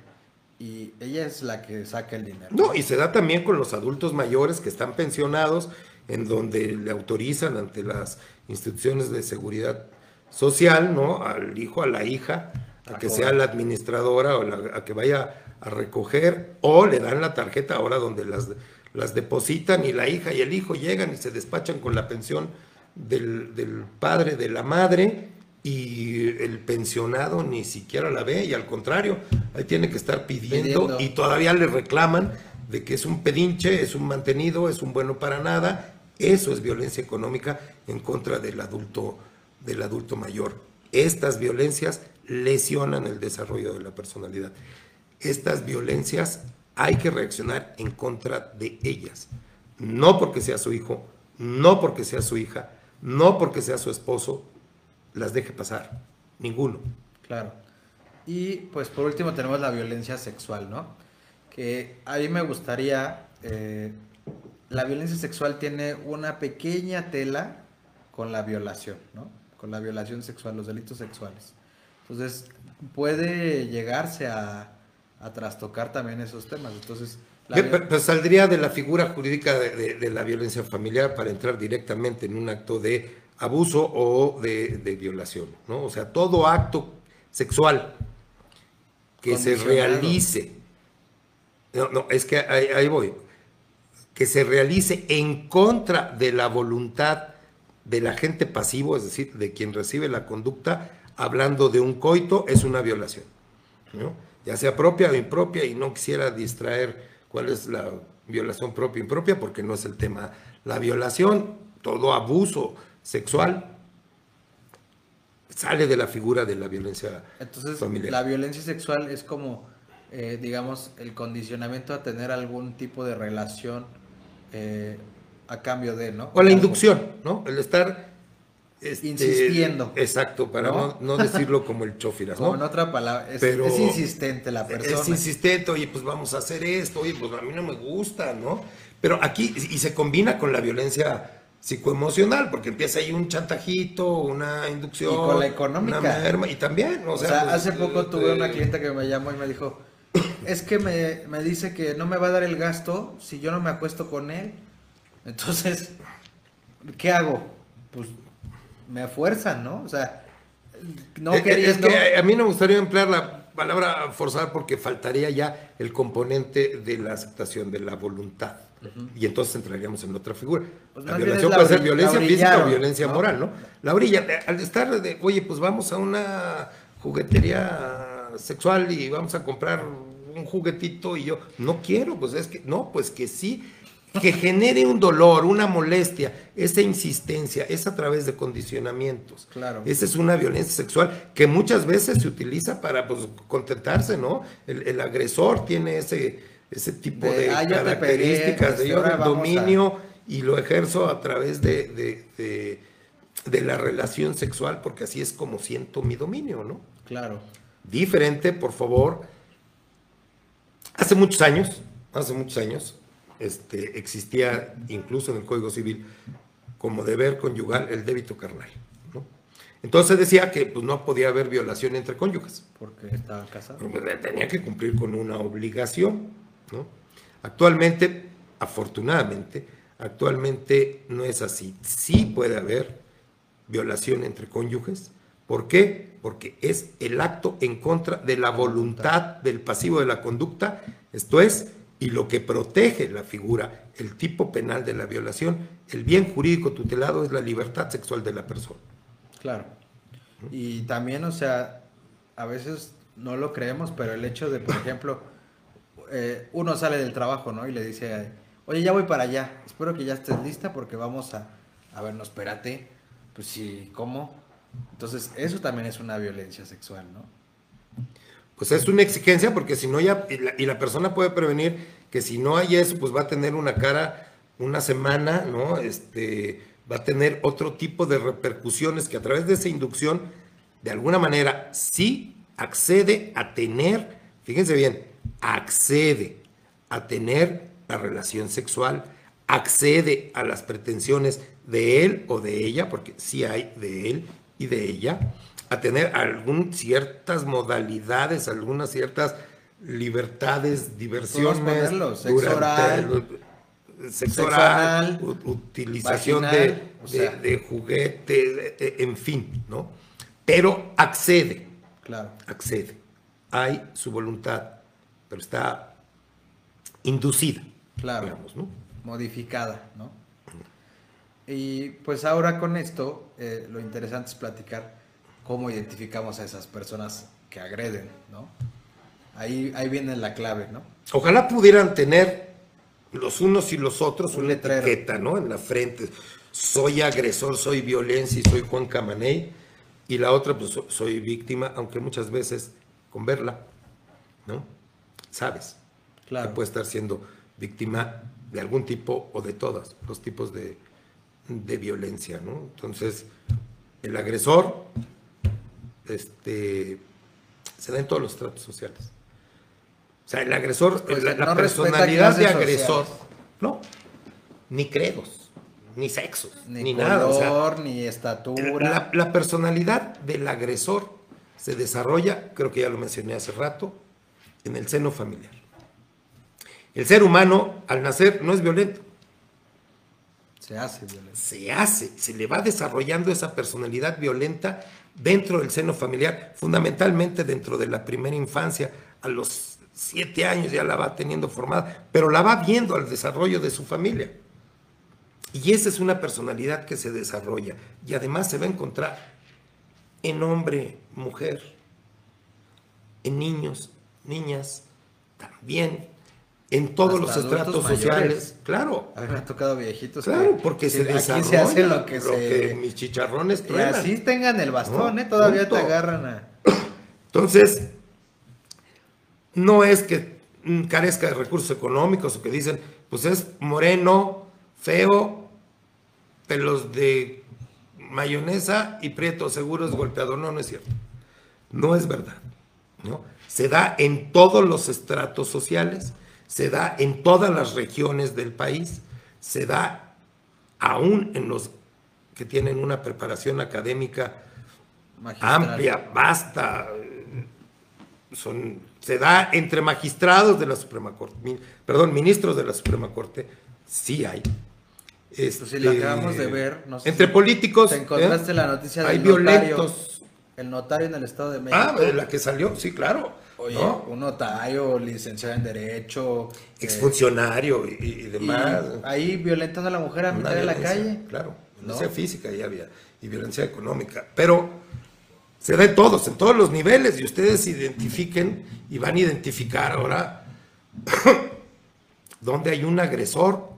Y ella es la que saca el dinero. No, y se da también con los adultos mayores que están pensionados, en donde le autorizan ante las instituciones de seguridad social, ¿no? Al hijo, a la hija, a, que sea la administradora o a que vaya a recoger o le dan la tarjeta ahora donde las, las depositan y la hija y el hijo llegan y se despachan con la pensión del, del padre, de la madre y el pensionado ni siquiera la ve y al contrario, ahí tiene que estar pidiendo, y todavía le reclaman de que es un pedinche, es un mantenido, es un bueno para nada. Eso es violencia económica en contra del adulto, del adulto mayor. Estas violencias lesionan el desarrollo de la personalidad. Estas violencias hay que reaccionar en contra de ellas. No porque sea su hijo, no porque sea su hija, no porque sea su esposo, las deje pasar. Ninguno. Claro. Y pues por último tenemos la violencia sexual, ¿no? Que a mí me gustaría, eh, la violencia sexual tiene una pequeña tela con la violación, ¿no? Con la violación sexual, los delitos sexuales. Entonces puede llegarse a, trastocar también esos temas. Entonces, pues saldría de la figura jurídica de, la violencia familiar para entrar directamente en un acto de abuso o de, violación, ¿no? O sea, todo acto sexual que se realice, no, no, es que ahí, voy, que se realice en contra de la voluntad del agente pasivo, es decir, de quien recibe la conducta, hablando de un coito, es una violación, ¿no? ya sea propia o impropia, y no quisiera distraer cuál es la violación propia o impropia, porque no es el tema. La violación, todo abuso, sexual sale de la figura de la violencia Entonces, la violencia sexual es como, eh, digamos, el condicionamiento a tener algún tipo de relación eh, a cambio de, ¿no? O la inducción, ¿no? El estar... Este, Insistiendo. Exacto, para ¿no? decirlo como el chofiras, ¿no? en otra palabra, es, es, insistente la persona. Es insistente, oye, pues vamos a hacer esto, oye, pues a mí no me gusta, ¿no? Pero aquí, y se combina con la violencia psicoemocional, porque empieza ahí un chantajito, una inducción. Y con la económica. y también, o sea, pues, hace poco tuve una clienta que me llamó y me dijo, es que me, me, dice que no me va a dar el gasto si yo no me acuesto con él. Entonces, ¿qué hago? Pues me fuerzan, ¿no? O sea, no queriendo... Es que a mí no me gustaría emplear la palabra forzar porque faltaría ya el componente de la aceptación, de la voluntad. Y entonces entraríamos en otra figura. Pues la violación puede ser violencia física o violencia moral, ¿no? La orilla, al estar de, oye, pues vamos a una juguetería sexual y vamos a comprar un juguetito y yo, no quiero, pues es que, no, pues que sí, que genere un dolor, una molestia, esa insistencia, es a través de condicionamientos. Claro. Esa es una violencia sexual que muchas veces se utiliza para pues, contentarse, ¿no? el agresor tiene ese ese tipo de, características de yo dominio y lo ejerzo a través de, de, la relación sexual, porque así es como siento mi dominio, ¿no? Claro. Diferente, por favor. Hace muchos años, hace muchos años, este, existía incluso en el Código Civil como deber conyugal el débito carnal. ¿no? Entonces decía que pues, no podía haber violación entre cónyuges. Porque estaba casado. Tenía que cumplir con una obligación. Actualmente, afortunadamente, actualmente no es así. Sí puede haber violación entre cónyuges. ¿Por qué? Porque es el acto en contra de la voluntad del pasivo de la conducta, esto es, y lo que protege la figura, el tipo penal de la violación, el bien jurídico tutelado es la libertad sexual de la persona. Claro. Y también, o sea, a veces no lo creemos, pero el hecho de, por ejemplo, eh, uno sale del trabajo, ¿no? Y le dice, oye, ya voy para allá, espero que ya estés lista porque vamos a, a ver, no, espérate, pues sí, ¿cómo? Entonces, eso también es una violencia sexual, ¿no? Pues es una exigencia porque si no ya, y la, persona puede prevenir que si no hay eso, pues va a tener una cara una semana, ¿no? Este, va a tener otro tipo de repercusiones que a través de esa inducción, de alguna manera, sí accede a tener, fíjense bien, accede a tener la relación sexual, accede a las pretensiones de él o de ella, porque sí hay de él y de ella, a tener algunas ciertas modalidades, algunas ciertas libertades, diversiones, sexo oral, sexo oral, utilización de, juguetes, en fin, ¿no? Pero accede, Claro. Accede. Hay su voluntad, pero está inducida. Claro. Digamos, ¿no? Modificada, ¿no? Y pues ahora con esto, eh, lo interesante es platicar cómo identificamos a esas personas que agreden, ¿no? Ahí, ahí viene la clave, ¿no? Ojalá pudieran tener los unos y los otros Un una letrero. etiqueta, ¿no? En la frente. Soy agresor, soy violencia y soy Juan Camaney. Y la otra, pues so- soy víctima, aunque muchas veces con verla, ¿no? Sabes Claro. que puede estar siendo víctima de algún tipo o de todos los tipos de, de violencia, ¿no? Entonces, el agresor este, se da en todos los tratos sociales. O sea, el agresor, Pues, la, la no personalidad de agresor, sociales. no, ni credos, ni sexos, Ni, ni, color, nada. o sea, ni estatura. la, la personalidad del agresor se desarrolla, creo que ya lo mencioné hace rato, en el seno familiar. El ser humano al nacer no es violento, Se hace violencia. se hace, se le va desarrollando esa personalidad violenta dentro del seno familiar, fundamentalmente dentro de la primera infancia, a los siete años ya la va teniendo formada, pero la va viendo al desarrollo de su familia. Y esa es una personalidad que se desarrolla y además se va a encontrar en hombre, mujer, en niños, niñas, también, en todos Hasta los estratos sociales, claro. A mí me ha tocado viejitos. Claro, que- porque que se aquí desarrolla se hace lo que se. mis chicharrones y truenan. así tengan el bastón, No, ¿eh? Todavía punto. te agarran a. Entonces, no es que mm, carezca de recursos económicos o que dicen, pues es moreno, feo, pelos de mayonesa y prieto, seguro es golpeador. No, no es cierto. No es verdad. ¿no? Se da en todos los estratos sociales, se da en todas las regiones del país, se da aún en los que tienen una preparación académica magistral. amplia, vasta. Son, se da entre magistrados de la Suprema Corte, mi- perdón, ministros de la Suprema Corte, sí hay. Pues sí, lo acabamos de ver, no sé entre si políticos. Te encontraste ¿eh? la noticia Hay del notario. violentos. El notario en el Estado de México. Ah, la que salió, sí, claro. Oye, ¿no? un notario licenciado en Derecho. eh, Exfuncionario y, y y demás. ahí violentando a la mujer a mitad de la calle. Claro, ¿no? violencia física ya había y violencia económica. Pero se da en todos, en todos los niveles, y ustedes identifiquen y van a identificar ahora dónde hay un agresor,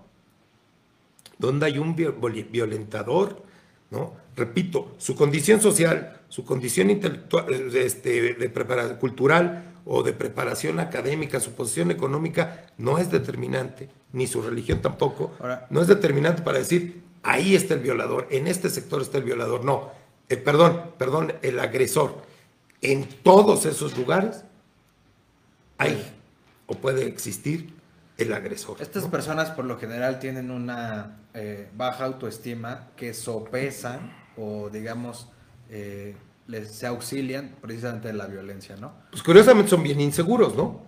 dónde hay un violentador, ¿no? Repito, su condición social, su condición intelectual, eh, este, de prepara- cultural o de preparación académica, su posición económica no es determinante, ni su religión tampoco, Ahora- no es determinante para decir, ahí está el violador, en este sector está el violador, no, Eh, perdón, perdón, el agresor. En todos esos lugares hay o puede existir el agresor. Estas ¿no? personas por lo general tienen una eh, baja autoestima que sopesan o digamos eh, les, se auxilian precisamente de la violencia, ¿no? Pues curiosamente son bien inseguros, ¿no?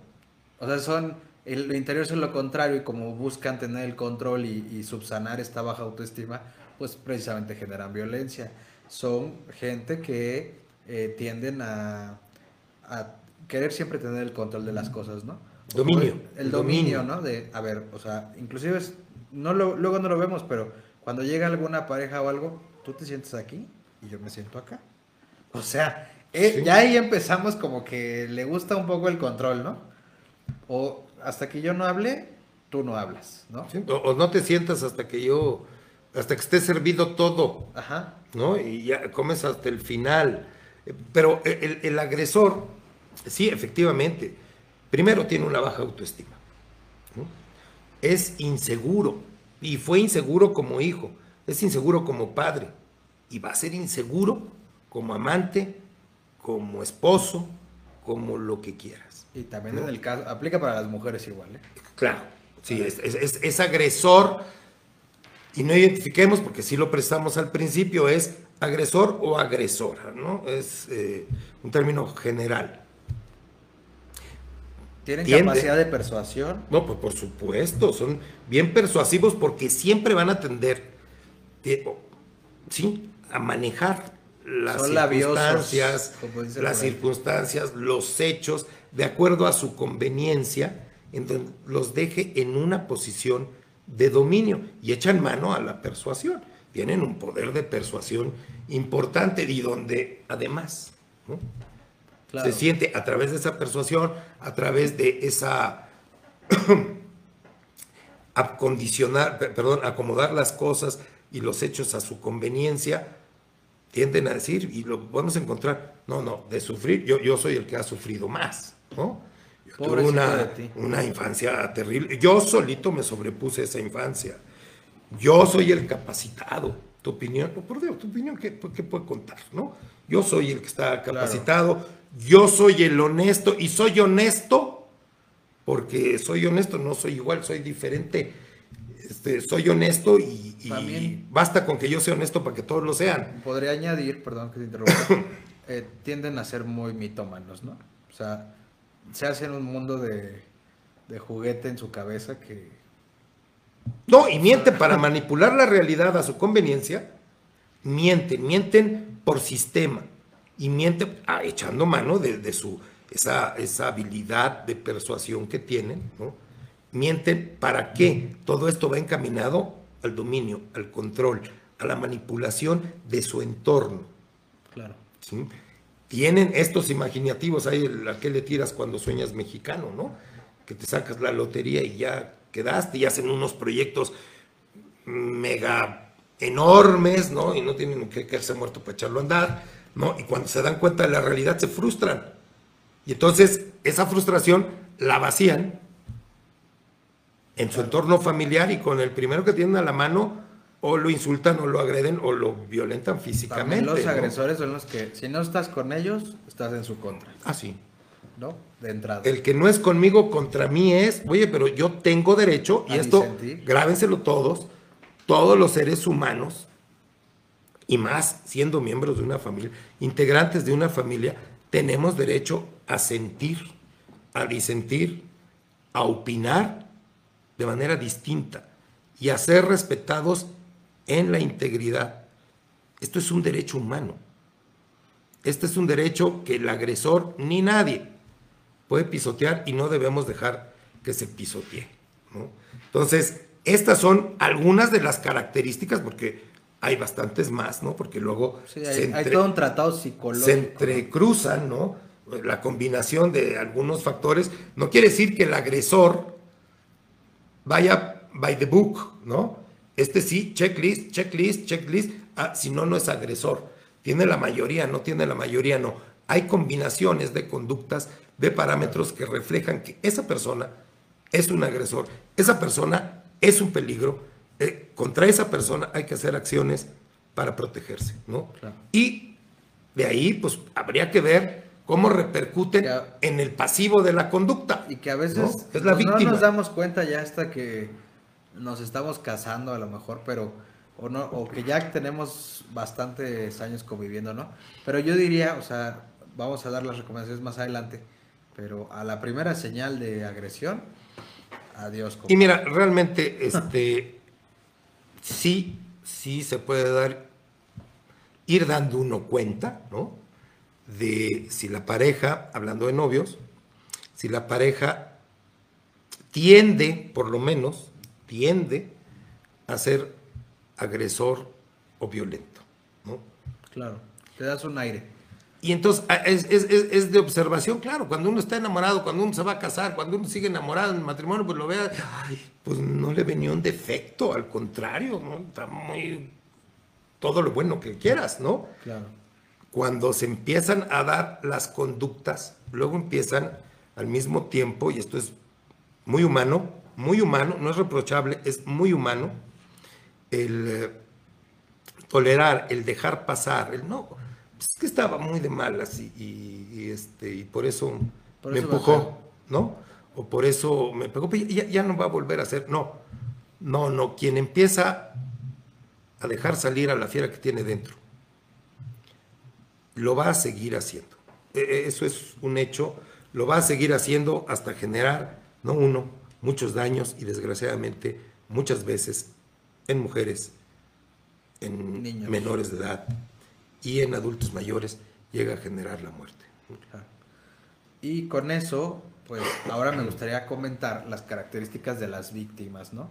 O sea, son, el, interior es lo contrario y como buscan tener el control y, y subsanar esta baja autoestima, pues precisamente generan violencia. Son gente que eh, tienden a, a querer siempre tener el control de las cosas, ¿no? Dominio, El, el dominio, dominio. ¿no? De, a ver, o sea, inclusive es- no lo, luego no lo vemos, pero cuando llega alguna pareja o algo, tú te sientes aquí y yo me siento acá. O sea, eh, Sí. ya ahí empezamos como que le gusta un poco el control, ¿no? O hasta que yo no hable, tú no hablas, ¿no? ¿Sí? O, o no te sientas hasta que yo, hasta que esté servido todo, Ajá. ¿no? Y ya comes hasta el final. Eh, Pero el, el agresor, sí, efectivamente, primero tiene una baja autoestima. ¿no? Es inseguro. Y fue inseguro como hijo, es inseguro como padre. Y va a ser inseguro como amante, como esposo, como lo que quieras. Y también en el caso, aplica para las mujeres igual, ¿eh? Claro, sí, es, es- es- es agresor y no identifiquemos, porque sí lo prestamos al principio, es agresor o agresora, ¿no? Es eh, un término general. Tienen Tiende. capacidad de persuasión. No, pues por supuesto, son bien persuasivos porque siempre van a tender, eh, sí, a manejar las Son circunstancias, las circunstancias, los hechos, de acuerdo a su conveniencia, en donde los deje en una posición de dominio y echan mano a la persuasión. Tienen un poder de persuasión importante y donde además ¿no? Claro. se siente a través de esa persuasión, a través de esa acondicionar, per- perdón, acomodar las cosas y los hechos a su conveniencia, tienden a decir, y lo podemos encontrar, no, no, de sufrir, yo, yo soy el que ha sufrido más, ¿no? Yo tuve una, una infancia terrible, yo solito me sobrepuse esa infancia, yo soy el capacitado, tu opinión, por Dios, tu opinión, ¿qué, qué puede contar, no? Yo soy el que está capacitado, yo soy el honesto, y soy honesto porque soy honesto, no soy igual, soy diferente. Este, soy honesto y, basta con que yo sea honesto para que todos lo sean. Podría añadir, perdón que te interrumpa, eh, tienden a ser muy mitómanos, ¿no? O sea, se hacen un mundo de, de juguete en su cabeza que... No, y mienten para manipular la realidad a su conveniencia. Mienten, mienten por sistema. Y mienten ah, echando mano de, de su, esa, esa habilidad de persuasión que tienen. ¿no? Mienten para qué. Todo esto va encaminado al dominio, al control, a la manipulación de su entorno. Claro. ¿sí? Tienen estos imaginativos, ahí el- a qué le tiras cuando sueñas mexicano, ¿no? Que te sacas la lotería y ya quedaste y hacen unos proyectos mega enormes, ¿no? Y no tienen que quedarse muerto para echarlo a andar, ¿no? Y cuando se dan cuenta de la realidad se frustran. Y entonces esa frustración la vacían en su entorno familiar y con el primero que tienen a la mano o lo insultan o lo agreden o lo violentan También físicamente. los ¿no? agresores son los que, si no estás con ellos, estás en su contra, Ah, sí. ¿no? De entrada. El que no es conmigo contra mí es, oye, pero yo tengo derecho, y esto, grábenselo todos, todos los seres humanos, y más siendo miembros de una familia, integrantes de una familia, tenemos derecho a sentir, a disentir, a opinar de manera distinta y a ser respetados en la integridad. Esto es un derecho humano. Este es un derecho que el agresor ni nadie puede pisotear y no debemos dejar que se pisotee. ¿no? Entonces, estas son algunas de las características, porque hay bastantes más, ¿no? Porque luego Sí, se, hay, todo un tratado psicológico. se entrecruzan, ¿no? La combinación de algunos factores. No quiere decir que el agresor vaya by the book, ¿no? Este sí, checklist, checklist, checklist. Ah, si no, no es agresor. Tiene la mayoría, no tiene la mayoría, no. Hay combinaciones de conductas, de parámetros que reflejan que esa persona es un agresor, esa persona es un peligro. eh, contra esa persona hay que hacer acciones para protegerse, ¿no? Claro. Y de ahí, pues, habría que ver cómo repercuten en el pasivo de la conducta. Y que a veces ¿no? es la no nos damos cuenta ya hasta que nos estamos casando a lo mejor, pero o no o que ya tenemos bastantes años conviviendo, ¿no? Pero yo diría, o sea, vamos a dar las recomendaciones más adelante, pero a la primera señal de agresión, adiós. Y mira, realmente, este, sí, sí se puede dar, ir dando uno cuenta, ¿no? De si la pareja, hablando de novios, si la pareja tiende, por lo menos, tiende a ser agresor o violento, ¿no? Claro, te das un aire. Y entonces a- es, es- es- es de observación, claro, cuando uno está enamorado, cuando uno se va a casar, cuando uno sigue enamorado en el matrimonio, pues lo vea, ay, pues no le venía un defecto, al contrario, ¿no? Está muy todo lo bueno que quieras, ¿no? Claro. Cuando se empiezan a dar las conductas, luego empiezan al mismo tiempo, y esto es muy humano, muy humano, no es reprochable, es muy humano, el eh, tolerar, el dejar pasar, el no, pues es que estaba muy de malas y, y- y, este, y por eso Por me eso empujó. ¿no? O por eso me pegó, ya, ya no va a volver a hacer, no, no, no, quien empieza a dejar salir a la fiera que tiene dentro, lo va a seguir haciendo. E- e- Eso es un hecho, lo va a seguir haciendo hasta generar, no uno, muchos daños y desgraciadamente muchas veces en mujeres, en Niños. menores de edad y en adultos mayores llega a generar la muerte. Y con eso, pues ahora me gustaría comentar las características de las víctimas, ¿no?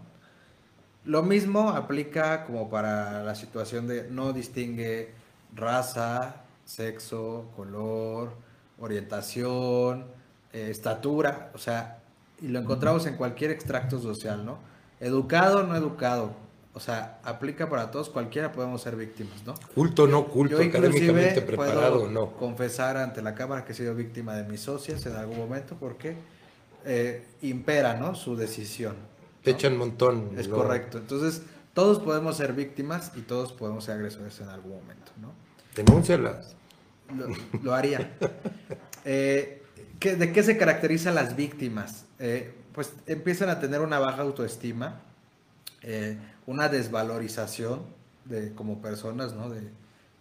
Lo mismo aplica como para la situación de no distingue raza, sexo, color, orientación, eh, estatura, o sea, y lo encontramos en cualquier extracto social, ¿no? Educado, no educado, o sea, aplica para todos, cualquiera podemos ser víctimas, ¿no? Culto, no culto, académicamente preparado, no. Confesar ante la cámara que he sido víctima de mis socias en algún momento porque eh, impera, ¿no? Su decisión. Te echan un montón. Es correcto. Entonces, todos podemos ser víctimas y todos podemos ser agresores en algún momento, ¿no? Denúncialas. Lo, haría. Eh, ¿De qué se caracterizan las víctimas? Eh, pues empiezan a tener una baja autoestima, una desvalorización de como personas, ¿no? De,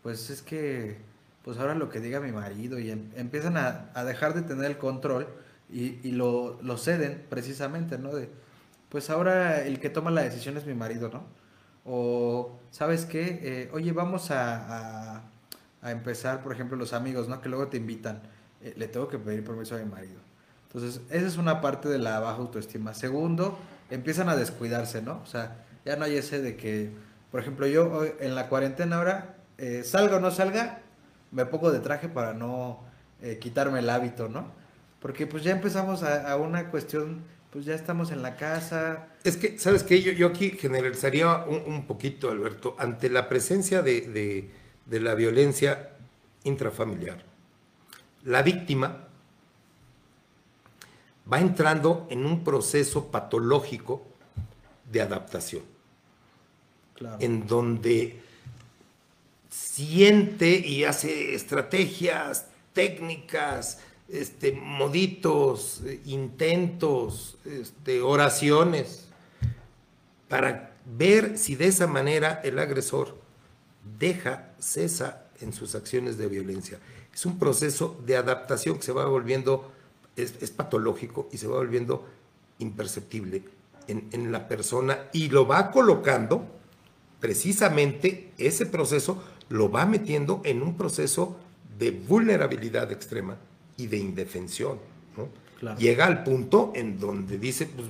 pues es que, pues ahora lo que diga mi marido y em, empiezan a, dejar de tener el control y, lo, ceden precisamente, ¿no? De, pues ahora el que toma la decisión es mi marido, ¿no? O, ¿sabes qué? Eh, oye, vamos a, a, empezar, por ejemplo, los amigos, ¿no? Que luego te invitan. Eh, le tengo que pedir permiso a mi marido. Entonces, esa es una parte de la baja autoestima. Segundo, empiezan a descuidarse, ¿no? O sea, ya no hay ese de que, por ejemplo, yo en la cuarentena ahora, eh, salga o no salga, me pongo de traje para no eh, quitarme el hábito, ¿no? Porque pues ya empezamos a, una cuestión, pues ya estamos en la casa. Es que, ¿sabes qué? Yo, yo aquí generalizaría un, poquito, Alberto, ante la presencia de, de la violencia intrafamiliar. La víctima va entrando en un proceso patológico de adaptación, en donde siente y hace estrategias, técnicas, este, moditos, intentos, este, oraciones, para ver si de esa manera el agresor deja, cesa en sus acciones de violencia. Es un proceso de adaptación que se va volviendo, es patológico y se va volviendo imperceptible en, la persona y lo va colocando, precisamente ese proceso lo va metiendo en un proceso de vulnerabilidad extrema y de indefensión. Llega al punto en donde dice, pues,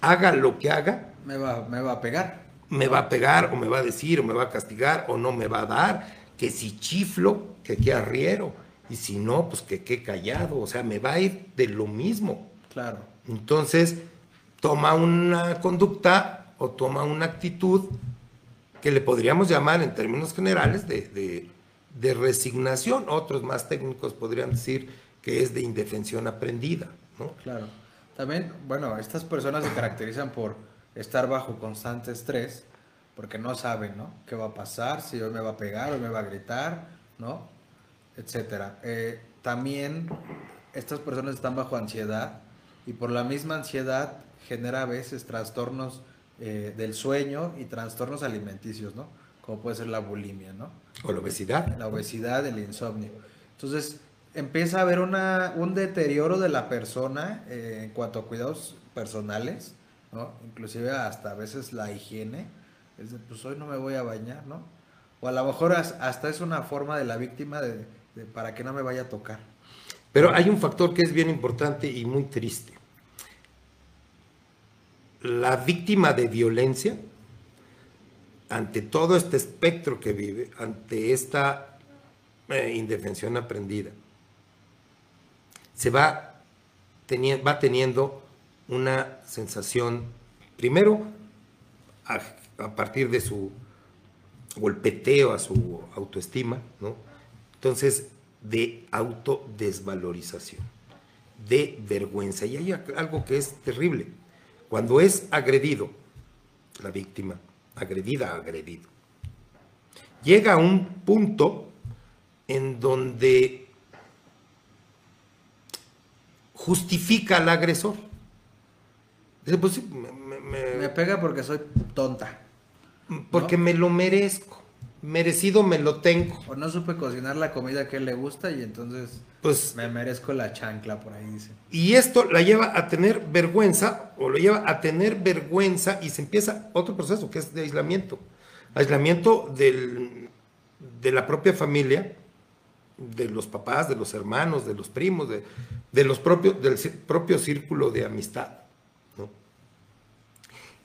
haga lo que haga. Me va, me va a pegar. Me va a pegar, o me va a decir, o me va a castigar, o no me va a dar. Que si chiflo, que qué arriero. Y si no, pues que qué callado. O sea, me va a ir de lo mismo. Claro. Entonces, toma una conducta o toma una actitud que le podríamos llamar en términos generales de, resignación. Otros más técnicos podrían decir que es de indefensión aprendida. ¿no? Claro. También, bueno, estas personas se caracterizan por estar bajo constante estrés, porque no saben, ¿no? ¿Qué va a pasar? Si hoy me va a pegar, o me va a gritar, ¿no? Etcétera. Eh, también estas personas están bajo ansiedad y por la misma ansiedad genera a veces trastornos eh, del sueño y trastornos alimenticios, ¿no? Como puede ser la bulimia, ¿no? O la obesidad. La obesidad, el insomnio. Entonces, empieza a haber una, un deterioro de la persona eh, en cuanto a cuidados personales, Inclusive hasta a veces la higiene. Es de, pues hoy no me voy a bañar, ¿no? O a lo mejor hasta es una forma de la víctima de para que no me vaya a tocar. Pero hay un factor que es bien importante y muy triste la víctima de violencia, ante todo este espectro que vive, ante esta eh, indefensión aprendida, se va, va teniendo una sensación, primero, a, partir de su golpeteo a su autoestima, ¿no? Entonces, de autodesvalorización, de vergüenza. Y hay algo que es terrible cuando es agredido, la víctima, agredida, agredido, llega a un punto en donde justifica al agresor. Dice, pues me, pega porque soy tonta. Porque me lo merezco merecido me lo tengo. O no supe cocinar la comida que le gusta y entonces pues me merezco la chancla por ahí dice. Y esto la lleva a tener vergüenza o lo lleva a tener vergüenza y se empieza otro proceso que es de aislamiento. Aislamiento del, de la propia familia, de los papás, de los hermanos, de los primos, de, de los propios, del propio círculo de amistad.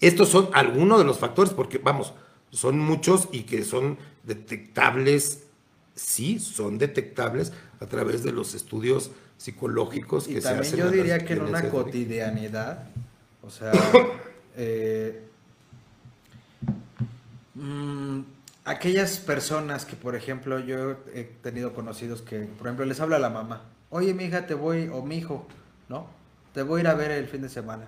Estos son algunos de los factores, porque vamos, son muchos y que son detectables, sí, son detectables a través de los estudios psicológicos y que se hacen. Yo diría que en una cotidianidad, o sea, eh, mm, aquellas personas que, por ejemplo, yo he tenido conocidos que, por ejemplo, les habla la mamá, oye, mi hija, te voy, o mi hijo, ¿no? Te voy a ir a ver el fin de semana.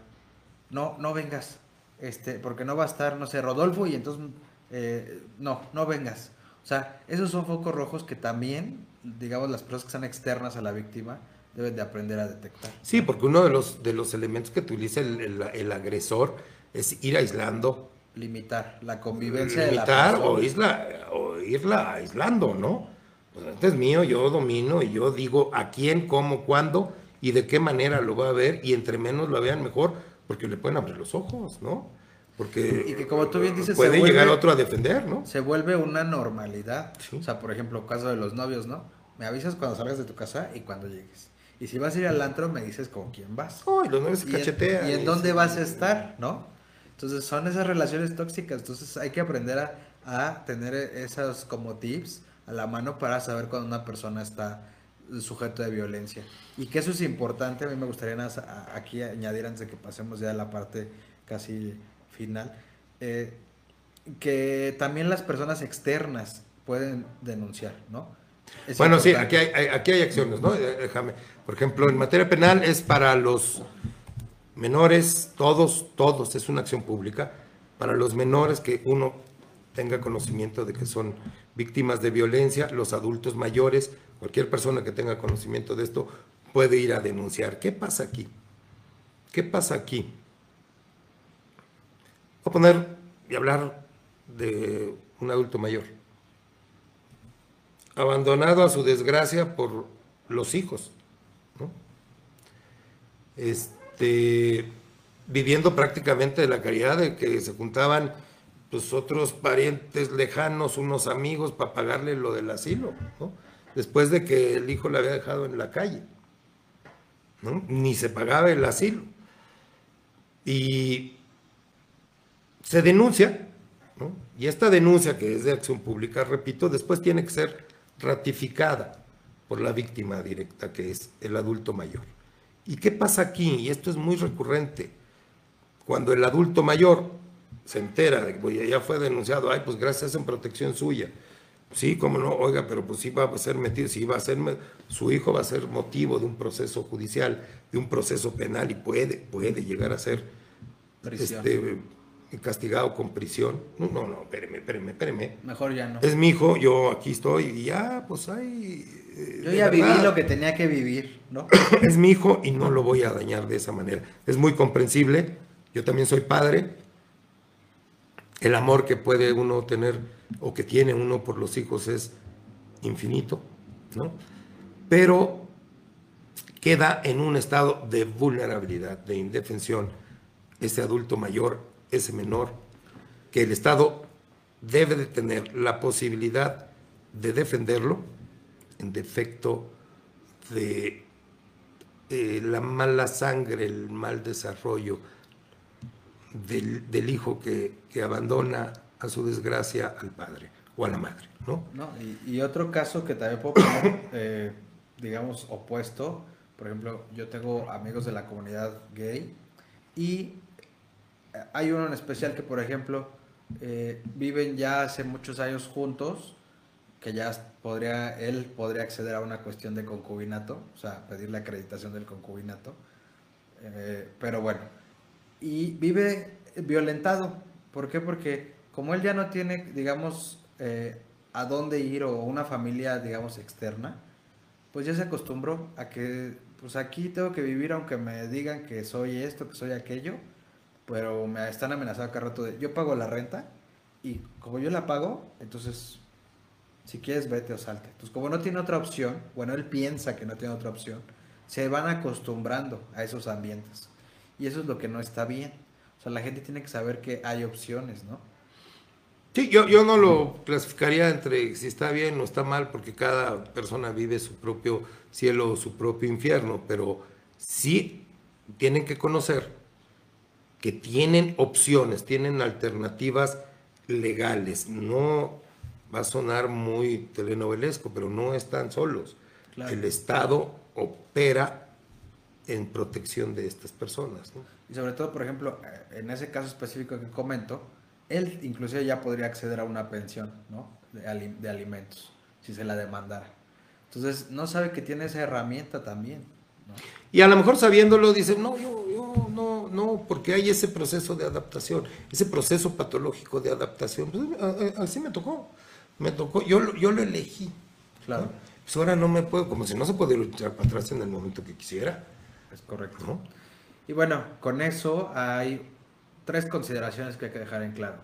No, no vengas, este, porque no va a estar, no sé, Rodolfo, y entonces, eh, no, no vengas. O sea, esos son focos rojos que también, digamos, las personas que están externas a la víctima deben de aprender a detectar. Sí, porque uno de los, de los elementos que utiliza el, el agresor es ir aislando limitar la convivencia limitar de la o, isla, o irla aislando, ¿no? Pues este es mío, yo domino y yo digo a quién, cómo, cuándo y de qué manera lo va a ver y entre menos lo vean mejor porque le pueden abrir los ojos, ¿no? Porque y que como tú bien dices, puede llegar otro a defender, ¿no? Se vuelve una normalidad. O sea, por ejemplo, caso de los novios, ¿no? Me avisas cuando salgas de tu casa y cuando llegues. Y si vas a ir al antro, me dices con quién vas. Oh, y los novios cachetean. ¿Y en dónde vas a estar, no? Entonces son esas relaciones tóxicas, entonces hay que aprender a, tener esos como tips a la mano para saber cuando una persona está sujeto de violencia. Y que eso es importante, a mí me gustaría aquí añadir antes de que pasemos ya a la parte casi final, eh, que también las personas externas pueden denunciar, ¿no? bueno, sí, aquí hay, aquí hay acciones, ¿no? Déjame, por ejemplo, en materia penal es para los menores, todos, todos, es una acción pública, para los menores que uno tenga conocimiento de que son víctimas de violencia, los adultos mayores, cualquier persona que tenga conocimiento de esto puede ir a denunciar. ¿Qué pasa aquí? ¿Qué pasa aquí? Voy a poner y hablar de un adulto mayor, abandonado a su desgracia por los hijos. Este, este, viviendo prácticamente de la caridad, de que se juntaban pues, otros parientes lejanos, unos amigos, para pagarle lo del asilo, después de que el hijo le había dejado en la calle. Ni se pagaba el asilo. Y se denuncia, y esta denuncia que es de acción pública, repito, después tiene que ser ratificada por la víctima directa, que es el adulto mayor. ¿Y qué pasa aquí? Y esto es muy recurrente. Cuando el adulto mayor se entera de que ya fue denunciado, ay, pues gracias en protección suya. Sí, cómo no, oiga, pero pues sí va a ser metido, sí va a ser, su hijo va a ser motivo de un proceso judicial, de un proceso penal y puede, puede llegar a ser este, castigado con prisión. No, no, no, espéreme, espéreme, espéreme. Mejor ya no. Es mi hijo, yo aquí estoy y ya, pues hay yo ya viví lo que tenía que vivir, ¿no? Es mi hijo y no lo voy a dañar de esa manera. Es muy comprensible. Yo también soy padre. El amor que puede uno tener o que tiene uno por los hijos es infinito, ¿no? Pero queda en un estado de vulnerabilidad, de indefensión, ese adulto mayor, ese menor, que el Estado debe de tener la posibilidad de defenderlo en defecto de la mala sangre, el mal desarrollo del, hijo que, abandona a su desgracia al padre o a la madre. ¿no? y, otro caso que también puedo poner, eh, digamos, opuesto, por ejemplo, yo tengo amigos de la comunidad gay y hay uno en especial que, por ejemplo, eh, viven ya hace muchos años juntos que ya podría, él podría acceder a una cuestión de concubinato, o sea, pedir la acreditación del concubinato. Eh, pero bueno, y vive violentado. ¿Por qué? Porque como él ya no tiene, digamos, eh, a dónde ir o una familia, digamos, externa, pues ya se acostumbró a que, pues aquí tengo que vivir aunque me digan que soy esto, que soy aquello, pero me están amenazando cada rato de, yo pago la renta y como yo la pago, entonces si quieres, vete o salte. Entonces, como no tiene otra opción, bueno, él piensa que no tiene otra opción, se van acostumbrando a esos ambientes. Y eso es lo que no está bien. O sea, la gente tiene que saber que hay opciones, ¿no? Sí, yo, yo no lo clasificaría entre si está bien o está mal, porque cada persona vive su propio cielo o su propio infierno, pero sí tienen que conocer que tienen opciones, tienen alternativas legales. No va a sonar muy telenovelesco, pero no están solos. El Estado opera en protección de estas personas. Y sobre todo, por ejemplo, eh, en ese caso específico que comento, él inclusive ya podría acceder a una pensión ¿no? de, alimentos, si se la demandara. Entonces, no sabe que tiene esa herramienta también. Y a lo mejor sabiéndolo, dice, no, yo, yo, no, no, porque hay ese proceso de adaptación, ese proceso patológico de adaptación. Pues, así me tocó, me tocó, yo, yo lo elegí. Claro. Pues ahora no me puedo, como si no se puede luchar para atrás en el momento que quisiera. Es correcto. Y bueno, con eso hay tres consideraciones que hay que dejar en claro.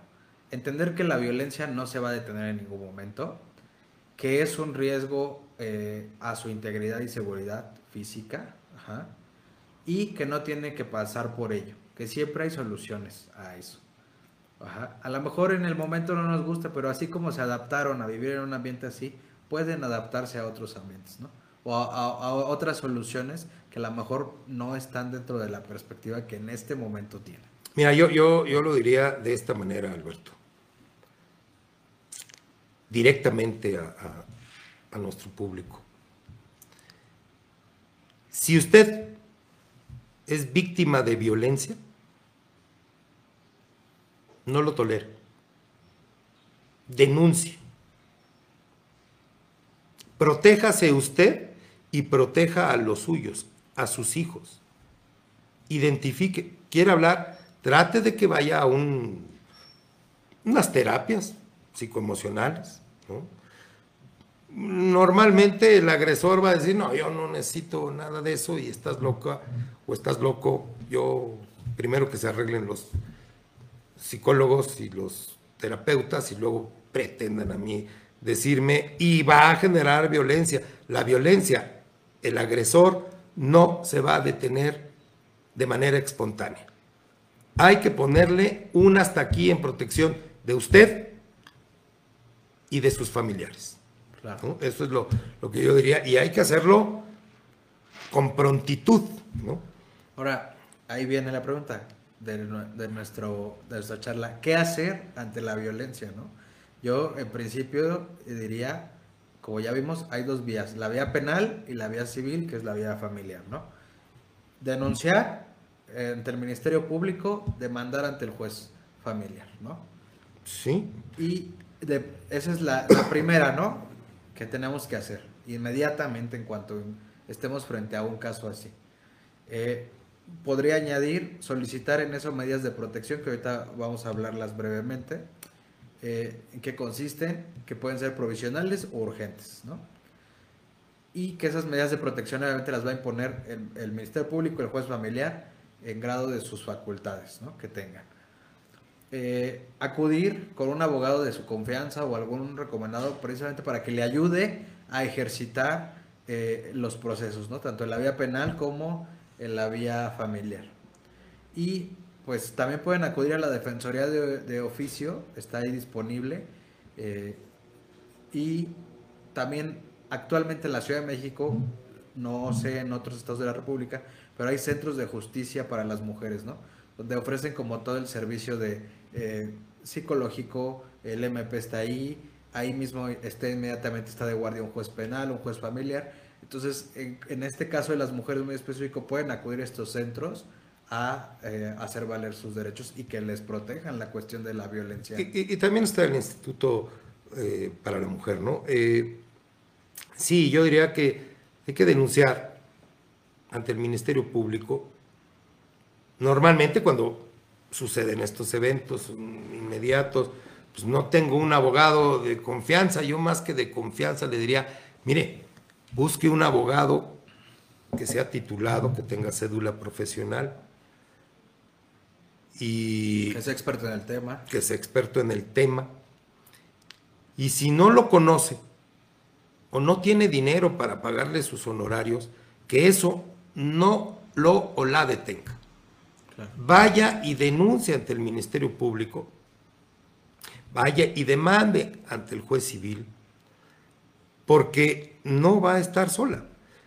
Entender que la violencia no se va a detener en ningún momento, que es un riesgo eh, a su integridad y seguridad física, y que no tiene que pasar por ello, que siempre hay soluciones a eso. A lo mejor en el momento no nos gusta, pero así como se adaptaron a vivir en un ambiente así, pueden adaptarse a otros ambientes, ¿no? O a, otras soluciones a lo mejor no están dentro de la perspectiva que en este momento tienen. Mira, yo, yo, yo lo diría de esta manera, Alberto. Directamente a, a nuestro público. Si usted es víctima de violencia, no lo tolere. Denuncie. Protéjase usted y proteja a los suyos, a sus hijos. Identifique, quiere hablar, trate de que vaya a un, unas terapias psicoemocionales. Normalmente el agresor va a decir, no, yo no necesito nada de eso y estás loca o estás loco. Yo, primero que se arreglen los psicólogos y los terapeutas y luego pretendan a mí decirme y va a generar violencia. La violencia, el agresor no se va a detener de manera espontánea. Hay que ponerle un hasta aquí en protección de usted y de sus familiares. Eso es lo, que yo diría. Y hay que hacerlo con prontitud. Ahora, ahí viene la pregunta de, nuestro, de nuestra charla. ¿Qué hacer ante la violencia? ¿no? Yo, en principio, diría, como ya vimos, hay dos vías, la vía penal y la vía civil, que es la vía familiar, ¿no? Denunciar ante el Ministerio Público, demandar ante el juez familiar, ¿no? Sí. Y esa es la, primera, ¿no? Que tenemos que hacer inmediatamente en cuanto estemos frente a un caso así. Eh, podría añadir, solicitar en eso medidas de protección, que ahorita vamos a hablarlas brevemente eh, en qué consisten, que pueden ser provisionales o urgentes, ¿no? Y que esas medidas de protección obviamente las va a imponer el, Ministerio Público, el juez familiar, en grado de sus facultades, ¿no? Que tengan. Eh, acudir con un abogado de su confianza o algún recomendado precisamente para que le ayude a ejercitar eh, los procesos, ¿no? Tanto en la vía penal como en la vía familiar. Y pues también pueden acudir a la Defensoría de, Oficio, está ahí disponible. Eh, y también actualmente en la Ciudad de México, no sé en otros estados de la República, pero hay centros de justicia para las mujeres, ¿no? Donde ofrecen como todo el servicio de eh, psicológico, el MP está ahí, ahí mismo está inmediatamente está de guardia un juez penal, un juez familiar. Entonces, en, en este caso de las mujeres muy específico, pueden acudir a estos centros a eh, hacer valer sus derechos y que les protejan la cuestión de la violencia. Y, también está el Instituto eh, para la Mujer, ¿no? Eh, sí, yo diría que hay que denunciar ante el Ministerio Público, normalmente cuando suceden estos eventos inmediatos, pues no tengo un abogado de confianza, yo más que de confianza le diría, mire, busque un abogado que sea titulado, que tenga cédula profesional, y que sea experto en el tema. Que sea experto en el tema. Y si no lo conoce o no tiene dinero para pagarle sus honorarios, que eso no lo o la detenga. Vaya y denuncie ante el Ministerio Público. vaya y demande ante el juez civil, porque no va a estar sola.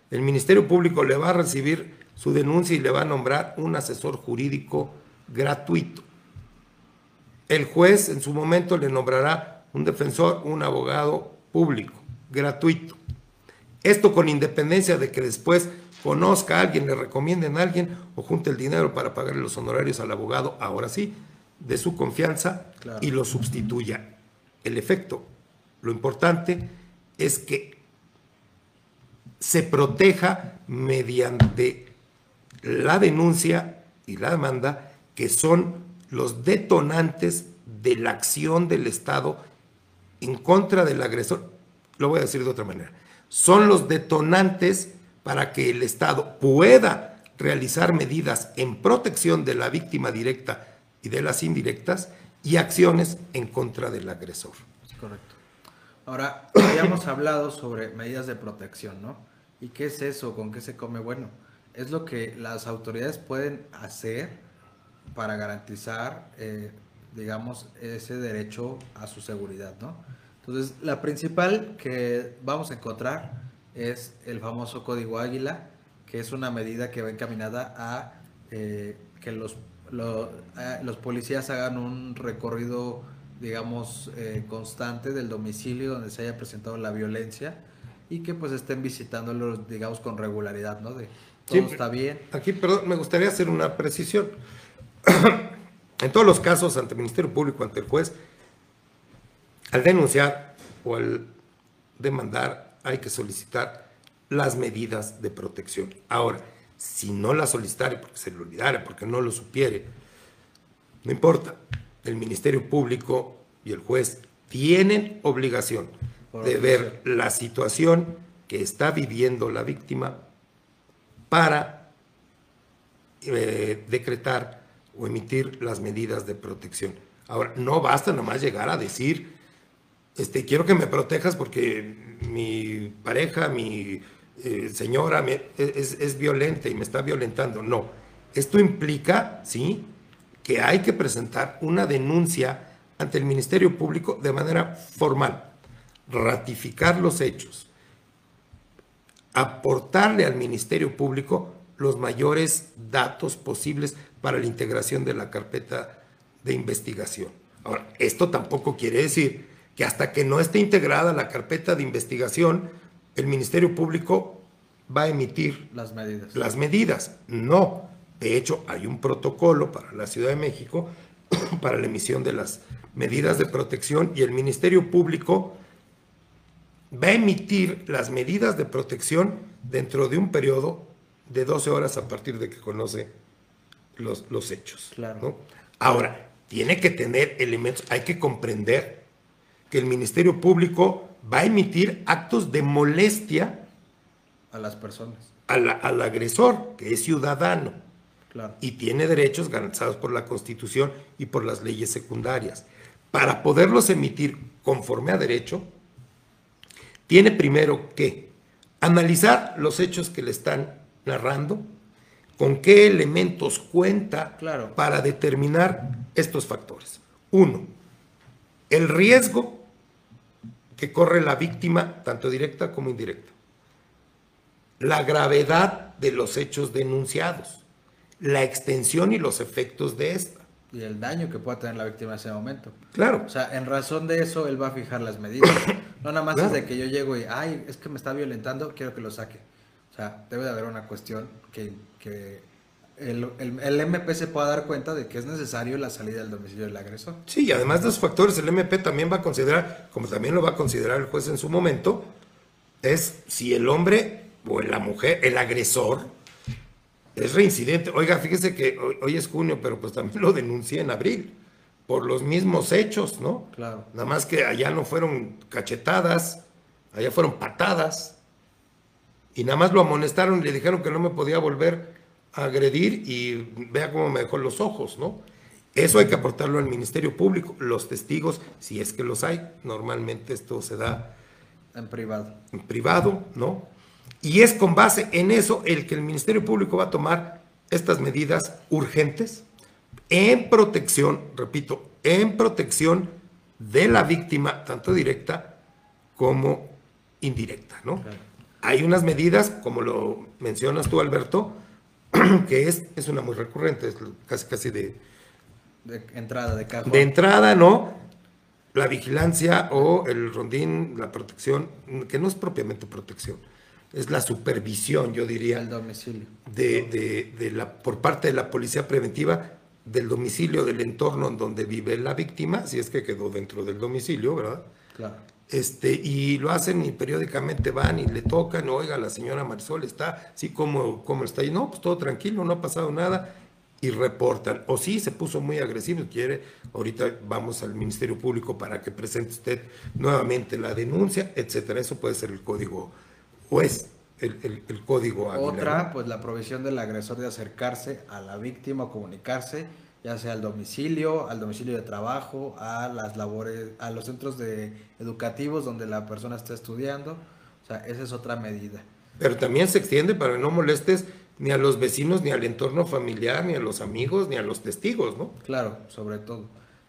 El Ministerio Público le va a recibir su denuncia y le va a nombrar un asesor jurídico gratuito. El juez en su momento le nombrará un defensor, un abogado público, gratuito. Esto con independencia de que después conozca a alguien, le recomienden a alguien o junte el dinero para pagarle los honorarios al abogado, ahora sí, de su confianza y lo sustituya. El efecto, lo importante es que se proteja mediante la denuncia y la demanda, que son los detonantes de la acción del Estado en contra del agresor. Lo voy a decir de otra manera. Son los detonantes para que el Estado pueda realizar medidas en protección de la víctima directa y de las indirectas y acciones en contra del agresor. Correcto. Ahora, habíamos hablado sobre medidas de protección, ¿no? ¿Y qué es eso? ¿Con qué se come? Bueno, es lo que las autoridades pueden hacer para garantizar, eh, digamos, ese derecho a su seguridad, ¿no? Entonces, la principal que vamos a encontrar es el famoso Código Águila, que es una medida que va encaminada a eh, que los, los policías hagan un recorrido, digamos, eh, constante del domicilio donde se haya presentado la violencia y que pues estén visitándolo, digamos, con regularidad, ¿no? De todo está bien. Aquí, perdón, me gustaría hacer una precisión. En todos los casos ante el Ministerio Público, ante el juez, al denunciar o al demandar hay que solicitar las medidas de protección. Ahora, si no las solicitara porque se le olvidara, porque no lo supiere, no importa. El Ministerio Público y el juez tienen obligación de ver la situación que está viviendo la víctima para eh, decretar o emitir las medidas de protección. Ahora, no basta nomás llegar a decir, este, quiero que me protejas porque mi pareja, mi eh, señora es, es, violenta y me está violentando. No, esto implica, ¿sí?, que hay que presentar una denuncia ante el Ministerio Público de manera formal, ratificar los hechos, aportarle al Ministerio Público los mayores datos posibles para la integración de la carpeta de investigación. Ahora, esto tampoco quiere decir que hasta que no esté integrada la carpeta de investigación, el Ministerio Público va a emitir las medidas. Las medidas. No. De hecho, hay un protocolo para la Ciudad de México para la emisión de las medidas de protección y el Ministerio Público va a emitir las medidas de protección dentro de un periodo de 12 horas a partir de que conoce los, los hechos. Claro. Ahora, tiene que tener elementos, hay que comprender que el Ministerio Público va a emitir actos de molestia a las personas. al agresor, que es ciudadano. Y tiene derechos garantizados por la Constitución y por las leyes secundarias. Para poderlos emitir conforme a derecho, tiene primero que analizar los hechos que le están narrando, con qué elementos cuenta para determinar estos factores. Uno, el riesgo que corre la víctima, tanto directa como indirecta. La gravedad de los hechos denunciados, la extensión y los efectos de esta. Y el daño que pueda tener la víctima en ese momento. Claro. O sea, en razón de eso, él va a fijar las medidas. No nada más desde que yo llego y, ay, es que me está violentando, quiero que lo saque. O sea, debe de haber una cuestión que, que el, MP se pueda dar cuenta de que es necesario la salida del domicilio del agresor. Sí, y además de esos factores, el MP también va a considerar, como también lo va a considerar el juez en su momento, es si el hombre o la mujer, el agresor, es reincidente. Oiga, fíjese que hoy, es junio, pero pues también lo denuncié en abril, por los mismos hechos, ¿no? Claro. Nada más que allá no fueron cachetadas, allá fueron patadas, y nada más lo amonestaron y le dijeron que no me podía volver agredir y vea cómo me dejó los ojos, ¿no? Eso hay que aportarlo al Ministerio Público, los testigos, si es que los hay, normalmente esto se da en privado. En privado, ¿no? Y es con base en eso el que el Ministerio Público va a tomar estas medidas urgentes en protección, repito, en protección de la víctima, tanto directa como indirecta, ¿no? Hay unas medidas, como lo mencionas tú, Alberto, que es, es una muy recurrente, es casi casi de... De entrada, de cajón. De entrada, ¿no? La vigilancia o el rondín, la protección, que no es propiamente protección, es la supervisión, yo diría. El domicilio. De, de, de, la, por parte de la policía preventiva del domicilio, del entorno en donde vive la víctima, si es que quedó dentro del domicilio, ¿verdad? Claro. Este, y lo hacen y periódicamente van y le tocan, oiga, la señora Marisol está, sí, como, como está ahí, no, pues todo tranquilo, no ha pasado nada, y reportan. O sí, se puso muy agresivo, quiere, ahorita vamos al Ministerio Público para que presente usted nuevamente la denuncia, etcétera. Eso puede ser el código juez, el, el, el código Otra, pues la provisión del agresor de acercarse a la víctima o comunicarse, ya sea al domicilio, al domicilio de trabajo, a las labores, a los centros de educativos donde la persona está estudiando. O sea, esa es otra medida. Pero también se extiende para que no molestes ni a los vecinos, ni al entorno familiar, ni a los amigos, ni a los testigos, ¿no? Claro, sobre todo.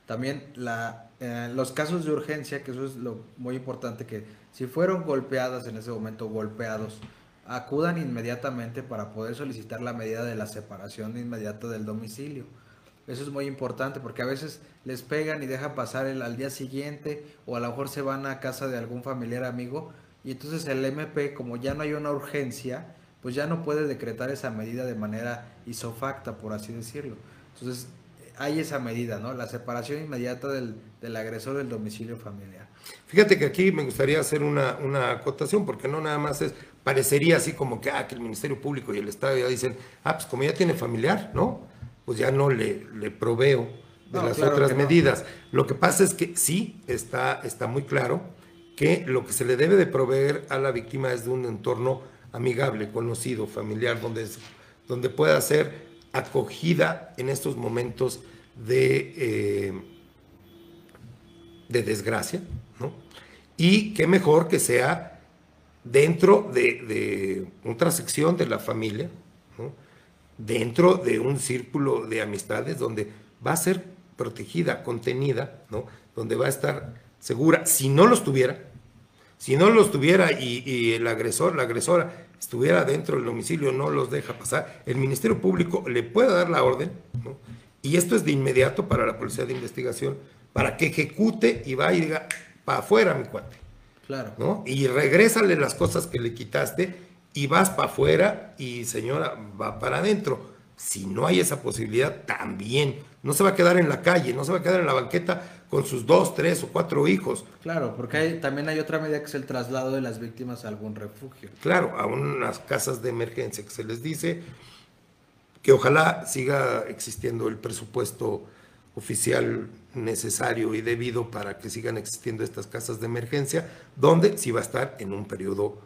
También la, eh, los casos de urgencia, que eso es lo muy importante, que si fueron golpeadas en ese momento, golpeados, acudan inmediatamente para poder solicitar la medida de la separación inmediata del domicilio. Eso es muy importante porque a veces les pegan y dejan pasar el, al día siguiente o a lo mejor se van a casa de algún familiar amigo y entonces el MP, como ya no hay una urgencia, pues ya no puede decretar esa medida de manera isofacta, por así decirlo. Entonces, hay esa medida, ¿no? La separación inmediata del, del agresor del domicilio familiar. Fíjate que aquí me gustaría hacer una, una, acotación, porque no nada más es, parecería así como que, ah, que el Ministerio Público y el Estado ya dicen, ah, pues como ya tiene familiar, ¿no? Pues ya no le, le proveo de no, las claro otras medidas. No. Lo que pasa es que sí, está, está muy claro que lo que se le debe de proveer a la víctima es de un entorno amigable, conocido, familiar, donde, donde pueda ser acogida en estos momentos de, eh, de desgracia, ¿no? Y qué mejor que sea dentro de, de otra sección de la familia. Dentro de un círculo de amistades donde va a ser protegida, contenida, ¿no? donde va a estar segura. Si no los tuviera, si no los tuviera y, y, el agresor, la agresora, estuviera dentro del domicilio, no los deja pasar, el Ministerio Público le puede dar la orden, ¿no? y esto es de inmediato para la Policía de Investigación, para que ejecute y va y diga, para afuera, mi cuate. Claro. ¿no? Y regrésale las cosas que le quitaste y vas para afuera y señora, va para adentro. Si no hay esa posibilidad, también. No se va a quedar en la calle, no se va a quedar en la banqueta con sus dos, tres o cuatro hijos. Claro, porque hay, también hay otra medida que es el traslado de las víctimas a algún refugio. Claro, a unas casas de emergencia que se les dice que ojalá siga existiendo el presupuesto oficial necesario y debido para que sigan existiendo estas casas de emergencia, donde sí va a estar en un periodo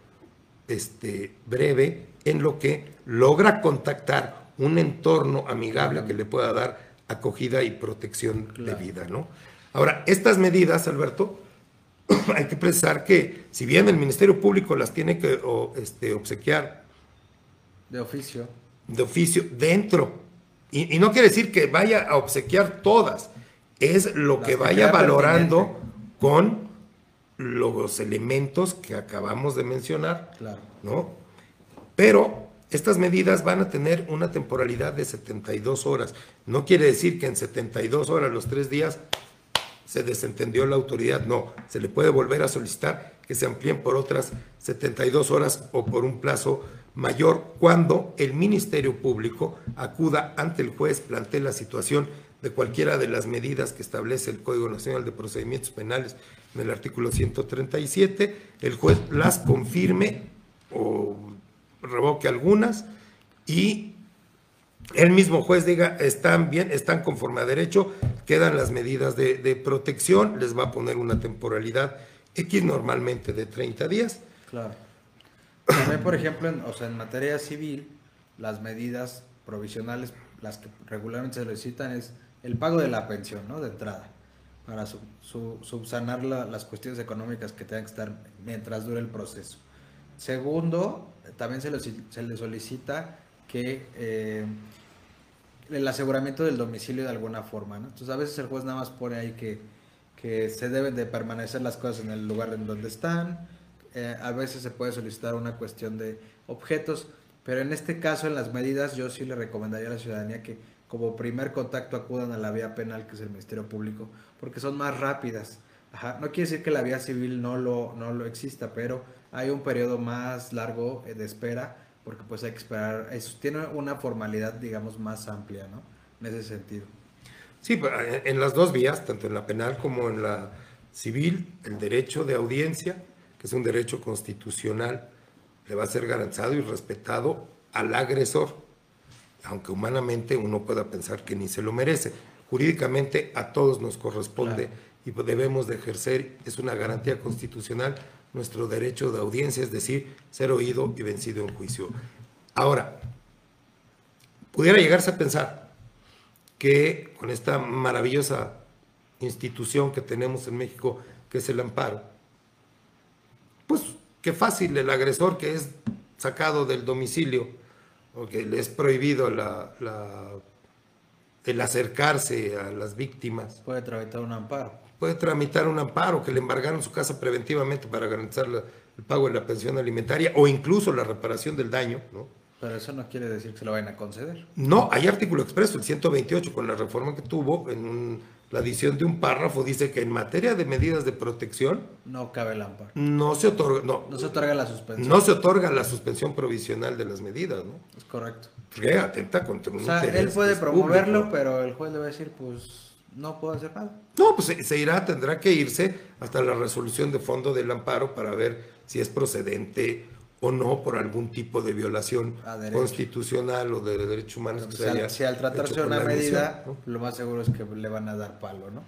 este, breve en lo que logra contactar un entorno amigable que le pueda dar acogida y protección claro. de vida, ¿no? Ahora, estas medidas, Alberto, hay que precisar que si bien el Ministerio Público las tiene que o, este, obsequiar de oficio, de oficio dentro, y, y, no quiere decir que vaya a obsequiar todas, es lo las que vaya valorando pertinente. con los elementos que acabamos de mencionar, claro. ¿no? Pero estas medidas van a tener una temporalidad de 72 horas. No quiere decir que en 72 horas, los tres días, se desentendió la autoridad. No, se le puede volver a solicitar que se amplíen por otras 72 horas o por un plazo mayor cuando el Ministerio Público acuda ante el juez, plantee la situación de cualquiera de las medidas que establece el Código Nacional de Procedimientos Penales el artículo 137, el juez las confirme o revoque algunas y el mismo juez diga, están bien, están conforme a derecho, quedan las medidas de, de, protección, les va a poner una temporalidad X normalmente de 30 días. Claro. También, por ejemplo, en, o sea, en materia civil, las medidas provisionales, las que regularmente se solicitan es el pago de la pensión, ¿no? De entrada, para su, su, subsanar la, las cuestiones económicas que tengan que estar mientras dure el proceso. Segundo, también se le, solicita que eh, el aseguramiento del domicilio de alguna forma, ¿no? Entonces a veces el juez nada más pone ahí que, que se deben de permanecer las cosas en el lugar en donde están. Eh, a veces se puede solicitar una cuestión de objetos, pero en este caso, en las medidas, yo sí le recomendaría a la ciudadanía que como primer contacto acudan a la vía penal, que es el Ministerio Público, porque son más rápidas. No quiere decir que la vía civil no lo, no lo exista, pero hay un periodo más largo eh, de espera, porque pues hay que esperar, eso tiene una formalidad, digamos, más amplia, ¿no? En ese sentido. Sí, en las dos vías, tanto en la penal como en la civil, el derecho de audiencia, que es un derecho constitucional, le va a ser garantizado y respetado al agresor, aunque humanamente uno pueda pensar que ni se lo merece. Jurídicamente a todos nos corresponde y debemos de ejercer, es una garantía constitucional, nuestro derecho de audiencia, es decir, ser oído y vencido en juicio. Ahora, pudiera llegarse a pensar, que con esta maravillosa institución que tenemos en México, que es el amparo, pues qué fácil el agresor que es sacado del domicilio o que le es prohibido la, el acercarse a las víctimas. Puede tramitar un amparo. Puede tramitar un amparo, que le embargaron su casa preventivamente para garantizar el pago de la pensión alimentaria o incluso la reparación del daño, ¿no? Pero eso no quiere decir que se lo vayan a conceder. No, hay artículo expreso, el 128, con la reforma que tuvo, en la adición de un párrafo, dice que en materia de medidas de protección... No cabe el amparo. No se otorga, no. No se otorga la suspensión. No se otorga la suspensión provisional de las medidas, ¿no? Es correcto. Porque atenta contra un O sea, él puede promoverlo, pero el juez le va a decir, pues, no puedo hacer nada. No, pues se, irá, tendrá que irse hasta la resolución de fondo del amparo para ver si es procedente o no por algún tipo de violación constitucional o de derechos humanos. Que si, al, si, al, tratarse de una medida, lo más seguro es que le van a dar palo, ¿no?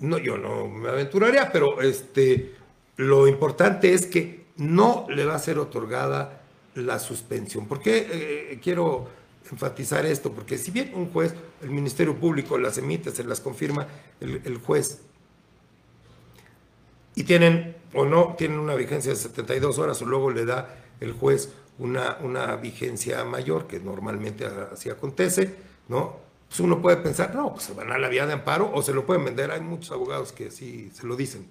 No, yo no me aventuraría, pero este, lo importante es que no le va a ser otorgada la suspensión. ¿Por qué eh, quiero enfatizar esto? Porque si bien un juez, el Ministerio Público las emite, se las confirma el, el juez, y tienen o no tienen una vigencia de 72 horas o luego le da el juez una, una vigencia mayor, que normalmente así acontece, ¿no? Pues uno puede pensar, no, pues se van a la vía de amparo o se lo pueden vender. Hay muchos abogados que sí se lo dicen.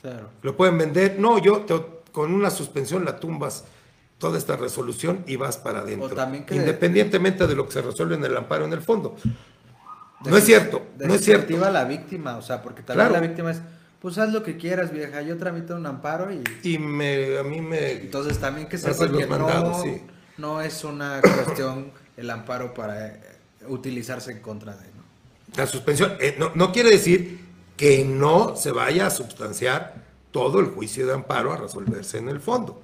Claro. Lo pueden vender. No, yo con una suspensión la tumbas toda esta resolución y vas para adentro. Independientemente de lo que se resuelve en el amparo en el fondo. No es cierto, no es cierto. la víctima, o sea, porque tal vez la víctima es pues haz lo que quieras, vieja. Yo tramito un amparo y. Y me, a mí me. Entonces también que sepa que no, no es una cuestión el amparo para eh, utilizarse en contra de. ¿no? La suspensión eh, no, no quiere decir que no se vaya a sustanciar todo el juicio de amparo a resolverse en el fondo.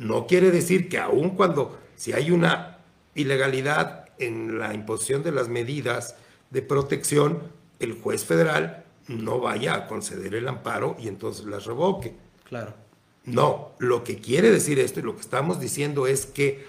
No quiere decir que aun cuando si hay una ilegalidad en la imposición de las medidas de protección, el juez federal no vaya a conceder el amparo y entonces las revoque. Claro. No, lo que quiere decir esto y lo que estamos diciendo es que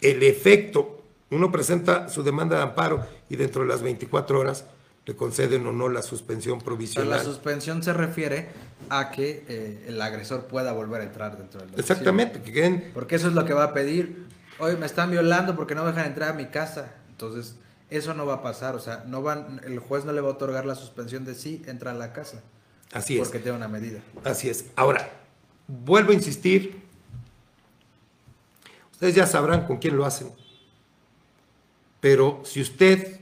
el efecto, uno presenta su demanda de amparo y dentro de las 24 horas le conceden o no la suspensión provisional. la suspensión se refiere a que eh, el agresor pueda volver a entrar dentro del domicilio. Exactamente. Que Porque eso es lo que va a pedir. Hoy me están violando porque no me dejan entrar a mi casa. Entonces, eso no va a pasar, o sea, no van, el juez no le va a otorgar la suspensión de sí, entra a la casa. Así es. Porque tiene una medida. Así es. Ahora, vuelvo a insistir, ustedes ya sabrán con quién lo hacen, pero si usted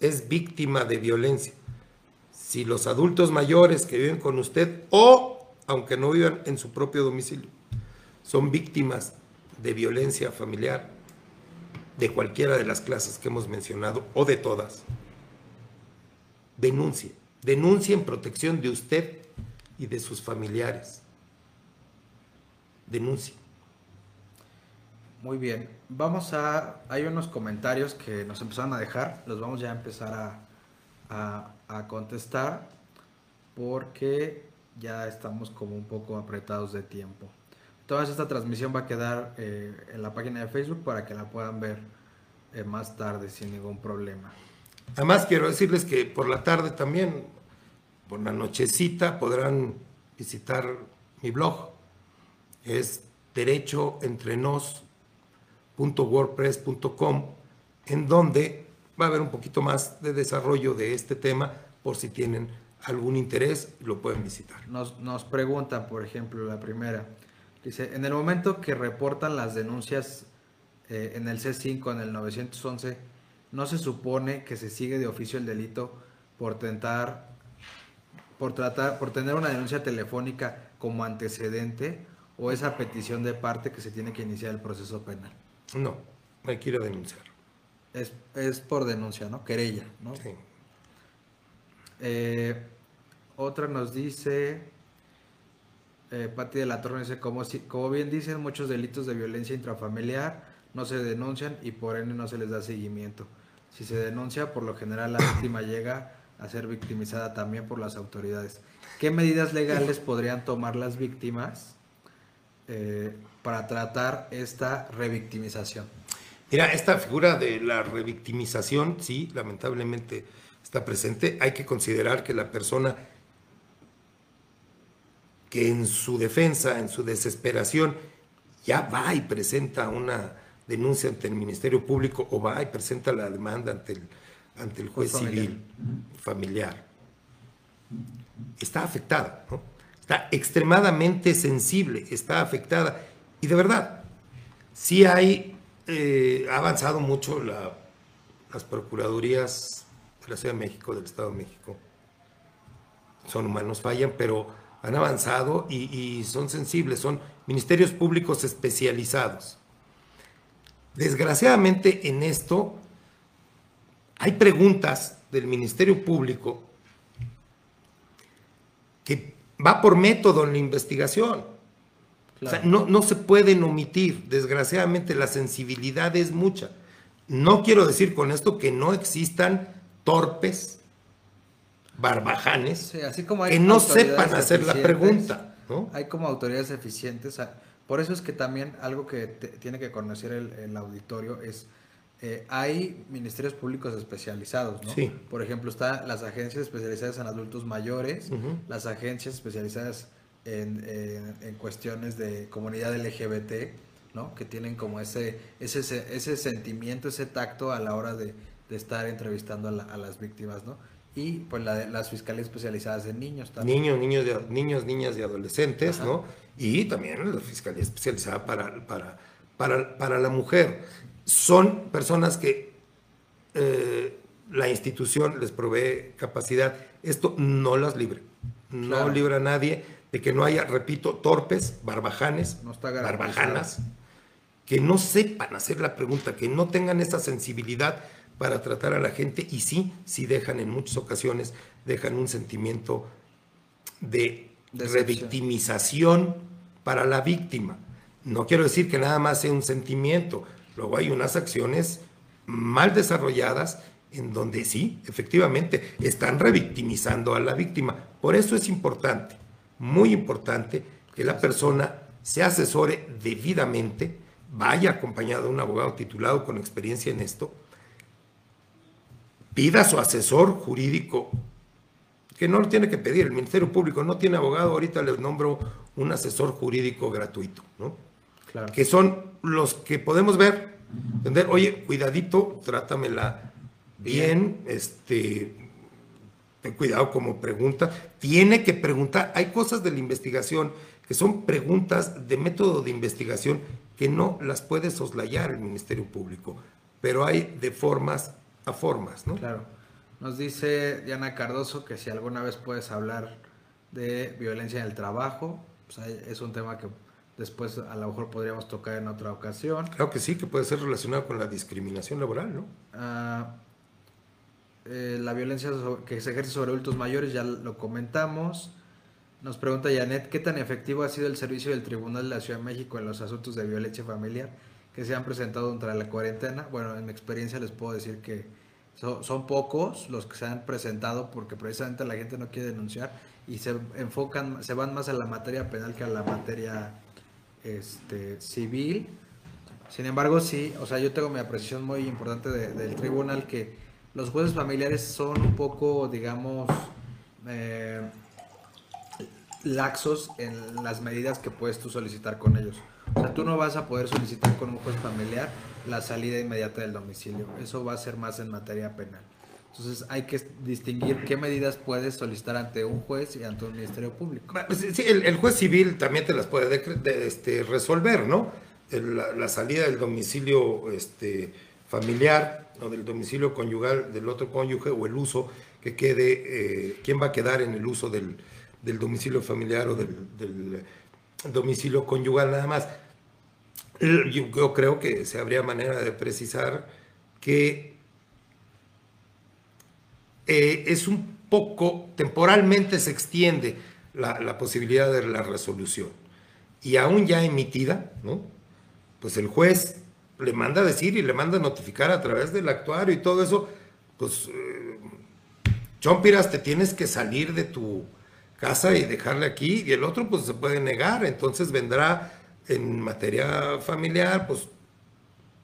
es víctima de violencia, si los adultos mayores que viven con usted o, aunque no vivan en su propio domicilio, son víctimas de violencia familiar, de cualquiera de las clases que hemos mencionado o de todas, denuncie. Denuncie en protección de usted y de sus familiares. Denuncie. Muy bien. Vamos a. Hay unos comentarios que nos empezaron a dejar. Los vamos ya a empezar a, a, contestar porque ya estamos como un poco apretados de tiempo. Toda esta transmisión va a quedar eh, en la página de Facebook para que la puedan ver eh, más tarde sin ningún problema. Además quiero decirles que por la tarde también, por la nochecita, podrán visitar mi blog. Es derechoentrenos.wordpress.com, en donde va a haber un poquito más de desarrollo de este tema por si tienen algún interés, lo pueden visitar. Nos, nos preguntan, por ejemplo, la primera. Dice, en el momento que reportan las denuncias eh, en el C5, en el 911, ¿no se supone que se sigue de oficio el delito por tentar, por tratar, por tener una denuncia telefónica como antecedente o esa petición de parte que se tiene que iniciar el proceso penal? No, ir a denunciar. Es, es por denuncia, ¿no? Querella, ¿no? Sí. Eh, otra nos dice, eh, Pati de la Torre dice, como, si, como bien dicen, muchos delitos de violencia intrafamiliar no se denuncian y por ende no se les da seguimiento. Si se denuncia, por lo general la víctima llega a ser victimizada también por las autoridades. ¿Qué medidas legales podrían tomar las víctimas eh, para tratar esta revictimización? Mira, esta figura de la revictimización, sí, lamentablemente está presente. Hay que considerar que la persona que en su defensa, en su desesperación, ya va y presenta una denuncia ante el Ministerio Público o va y presenta la demanda ante el, ante el juez familiar. civil familiar. Está afectada, ¿no? está extremadamente sensible, está afectada. Y de verdad, sí hay, eh, ha avanzado mucho la- las procuradurías de la Ciudad de México, del Estado de México. Son humanos, fallan, pero han avanzado y son sensibles, son ministerios públicos especializados. Desgraciadamente en esto hay preguntas del Ministerio Público que va por método en la investigación. O sea, no, no se pueden omitir. Desgraciadamente la sensibilidad es mucha. No quiero decir con esto que no existan torpes, barbajanes, Sí, así como hay que no sepan hacer la pregunta. ¿no? Hay como autoridades eficientes. Por eso es que también algo que te- tiene que conocer el, el auditorio es, eh, hay ministerios públicos especializados, ¿no? Sí. Por ejemplo, están las agencias especializadas en adultos mayores, las agencias especializadas en, en- en cuestiones de comunidad LGBT, ¿no? Que tienen como ese, ese, ese sentimiento, ese tacto a la hora de, de estar entrevistando a, la- a las víctimas, ¿no? Y pues la las fiscalías especializadas en niños también. Niños, niños, de- niños, niñas y adolescentes, Ajá. ¿no? Y también la Fiscalía Especializada para, para, para, para la Mujer. Son personas que eh, la institución les provee capacidad. Esto no las libre. No Claro. libra a nadie de que no haya, repito, torpes, barbajanes, No barbajanas, que no sepan hacer la pregunta, que no tengan esa sensibilidad para tratar a la gente y sí, sí dejan en muchas ocasiones, dejan un sentimiento de Decepción. revictimización para la víctima. No quiero decir que nada más sea un sentimiento, luego hay unas acciones mal desarrolladas en donde sí, efectivamente, están revictimizando a la víctima. Por eso es importante, muy importante, que la persona se asesore debidamente, vaya acompañado de un abogado titulado con experiencia en esto, pida a su asesor jurídico, que no lo tiene que pedir, el Ministerio Público no tiene abogado, ahorita les nombro un asesor jurídico gratuito, ¿no? Claro. que son los que podemos ver, entender, oye, cuidadito, trátamela bien, este, ten cuidado como pregunta, tiene que preguntar, hay cosas de la investigación que son preguntas de método de investigación que no las puede soslayar el Ministerio Público, pero hay de formas a formas, ¿no? Claro. Nos dice Diana Cardoso que si alguna vez puedes hablar de violencia en el trabajo, pues es un tema que después a lo mejor podríamos tocar en otra ocasión. Claro que sí, que puede ser relacionado con la discriminación laboral, ¿no? Ah, eh, la violencia que se ejerce sobre adultos mayores, ya lo comentamos. Nos pregunta Janet, ¿qué tan efectivo ha sido el servicio del Tribunal de la Ciudad de México en los asuntos de violencia familiar que se han presentado durante la cuarentena? Bueno, en mi experiencia les puedo decir que so- son pocos los que se han presentado porque precisamente la gente no quiere denunciar y se enfocan, se van más a la materia penal que a la materia este, civil. Sin embargo, sí, o sea, yo tengo mi apreciación muy importante de- del tribunal que los jueces familiares son un poco, digamos, eh, laxos en las medidas que puedes tú solicitar con ellos. O sea, tú no vas a poder solicitar con un juez familiar la salida inmediata del domicilio. Eso va a ser más en materia penal. Entonces hay que distinguir qué medidas puedes solicitar ante un juez y ante un ministerio público. Sí, el, juez civil también te las puede de, este, resolver, ¿no? La, la, salida del domicilio este, familiar o del domicilio conyugal del otro cónyuge o el uso que quede, eh, quién va a quedar en el uso del, del domicilio familiar o del, domicilio conyugal nada más. Yo, yo creo que se habría manera de precisar que eh, es un poco, temporalmente se extiende la, la, posibilidad de la resolución. Y aún ya emitida, ¿no? Pues el juez le manda a decir y le manda a notificar a través del actuario y todo eso, pues, eh, Chompiras, te tienes que salir de tu casa y dejarle aquí, y el otro pues se puede negar, entonces vendrá en materia familiar, pues,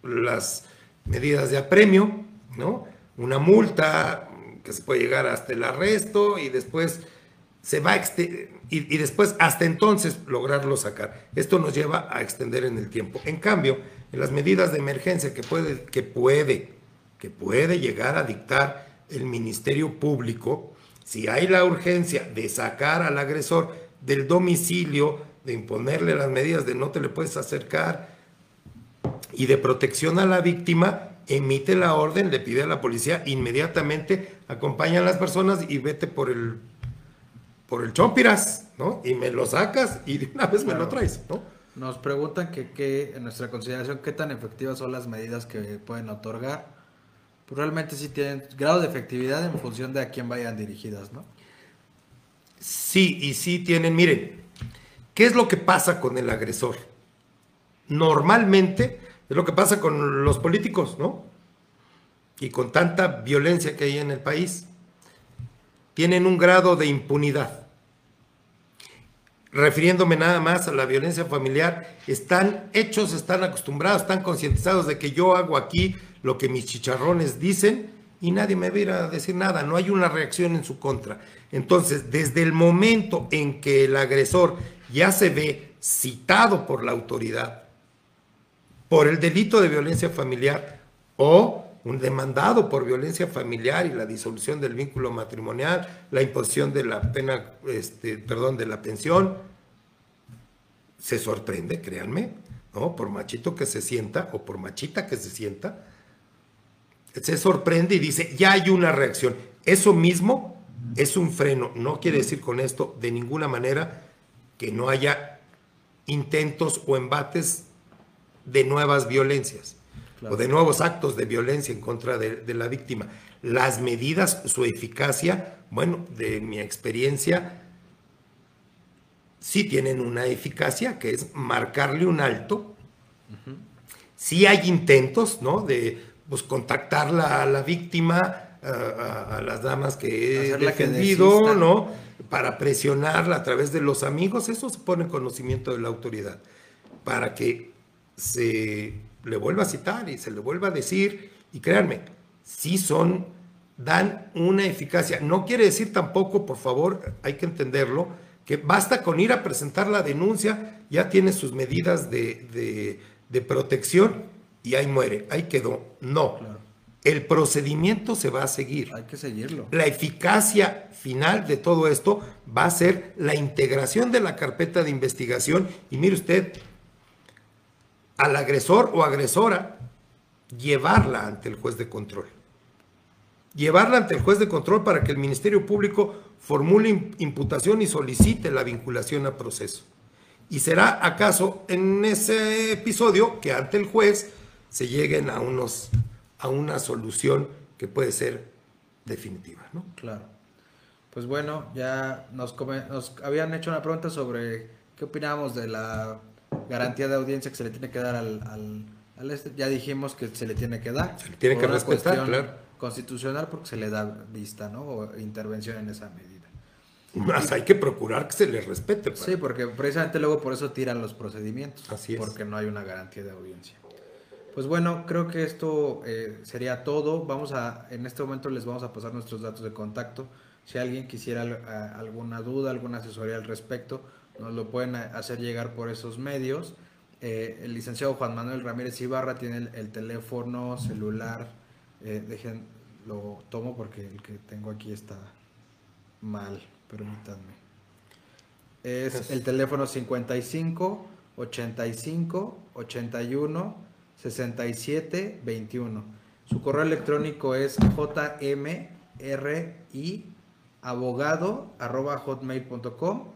las medidas de apremio, ¿no? Una multa, que se puede llegar hasta el arresto y después se va a y, y, después hasta entonces lograrlo sacar. Esto nos lleva a extender en el tiempo. En cambio, en las medidas de emergencia que puede, que puede, que puede llegar a dictar el Ministerio Público, si hay la urgencia de sacar al agresor del domicilio, de imponerle las medidas de no te le puedes acercar y de protección a la víctima, emite la orden, le pide a la policía inmediatamente, acompaña a las personas y vete por el por el chompiras, ¿no? Y me lo sacas y de una vez claro. me lo traes, ¿no? Nos preguntan que, que, en nuestra consideración qué tan efectivas son las medidas que pueden otorgar. Pues realmente sí tienen grado de efectividad en función de a quién vayan dirigidas, ¿no? Sí, y sí tienen, miren, ¿qué es lo que pasa con el agresor? Normalmente es lo que pasa con los políticos, ¿no? Y con tanta violencia que hay en el país. Tienen un grado de impunidad. Refiriéndome nada más a la violencia familiar, están hechos, están acostumbrados, están concientizados de que yo hago aquí lo que mis chicharrones dicen y nadie me viera a decir nada, no hay una reacción en su contra. Entonces, desde el momento en que el agresor ya se ve citado por la autoridad, por el delito de violencia familiar o un demandado por violencia familiar y la disolución del vínculo matrimonial, la imposición de la pena, este, perdón, de la pensión, se sorprende, créanme, ¿no? Por machito que se sienta o por machita que se sienta, se sorprende y dice, ya hay una reacción. Eso mismo es un freno. No quiere decir con esto de ninguna manera que no haya intentos o embates de nuevas violencias claro. o de nuevos actos de violencia en contra de, de, la víctima. Las medidas, su eficacia, bueno, de mi experiencia, sí tienen una eficacia que es marcarle un alto. Uh -huh. Sí hay intentos, ¿no? De pues, contactarla a la víctima, a, a, a las damas que he defendido, que ¿no? Para presionarla a través de los amigos, eso se pone en conocimiento de la autoridad. Para que se le vuelva a citar y se le vuelva a decir, y créanme, sí son, dan una eficacia. No quiere decir tampoco, por favor, hay que entenderlo, que basta con ir a presentar la denuncia, ya tiene sus medidas de, de, de protección y ahí muere, ahí quedó. No. Claro. El procedimiento se va a seguir. Hay que seguirlo. La eficacia final de todo esto va a ser la integración de la carpeta de investigación. Y mire usted, al agresor o agresora llevarla ante el juez de control. Llevarla ante el juez de control para que el Ministerio Público formule imputación y solicite la vinculación a proceso. Y será acaso en ese episodio que ante el juez se lleguen a, unos, a una solución que puede ser definitiva. ¿no? Claro. Pues bueno, ya nos, nos habían hecho una pregunta sobre qué opinamos de la garantía de audiencia que se le tiene que dar al, al, al este, ya dijimos que se le tiene que dar. Se le tiene que respetar, claro. Constitucional porque se le da vista, ¿no? O intervención en esa medida. Más hay que procurar que se le respete. Para... Sí, porque precisamente luego por eso tiran los procedimientos. Así es. Porque no hay una garantía de audiencia. Pues bueno, creo que esto eh, sería todo. Vamos a, en este momento les vamos a pasar nuestros datos de contacto. Si alguien quisiera a, alguna duda, alguna asesoría al respecto, nos lo pueden hacer llegar por esos medios. Eh, el licenciado Juan Manuel Ramírez Ibarra tiene el, el teléfono celular, eh, dejen, lo tomo porque el que tengo aquí está mal, permítanme. Es el teléfono 55 85 81 67 21. Su correo electrónico es jmri abogado arroba hotmail.com.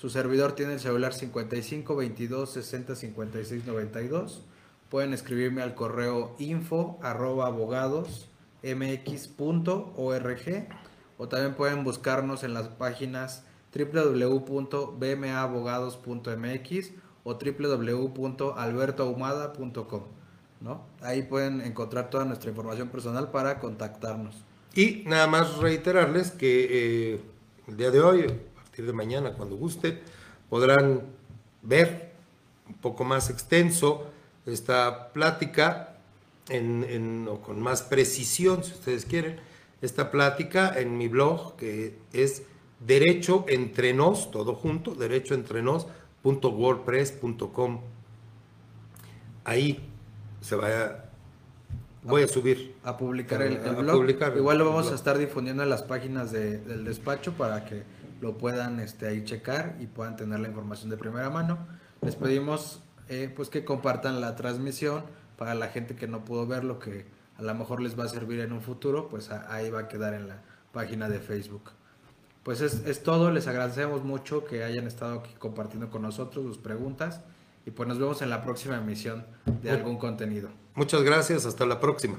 Su servidor tiene el celular 55 22 60 56 92. Pueden escribirme al correo info arroba o también pueden buscarnos en las páginas www.bmabogados.mx o www.albertoahumada.com, ¿no? Ahí pueden encontrar toda nuestra información personal para contactarnos. Y nada más reiterarles que eh, el día de hoy, partir de mañana, cuando guste, podrán ver un poco más extenso esta plática en, en- o con más precisión, si ustedes quieren, esta plática en mi blog que es Derecho Entre Nos, todo junto, derechoentrenos.wordpress.com. Ahí se va voy a subir a publicar el, blog. publicar Igual lo vamos blog. a estar difundiendo en las páginas de- del despacho para que lo puedan este, ahí checar y puedan tener la información de primera mano. Les pedimos eh, pues que compartan la transmisión para la gente que no pudo verlo, que a lo mejor les va a servir en un futuro, pues a- ahí va a quedar en la página de Facebook. Pues es, es todo, les agradecemos mucho que hayan estado aquí compartiendo con nosotros sus preguntas y pues nos vemos en la próxima emisión de algún contenido. Muchas gracias, hasta la próxima.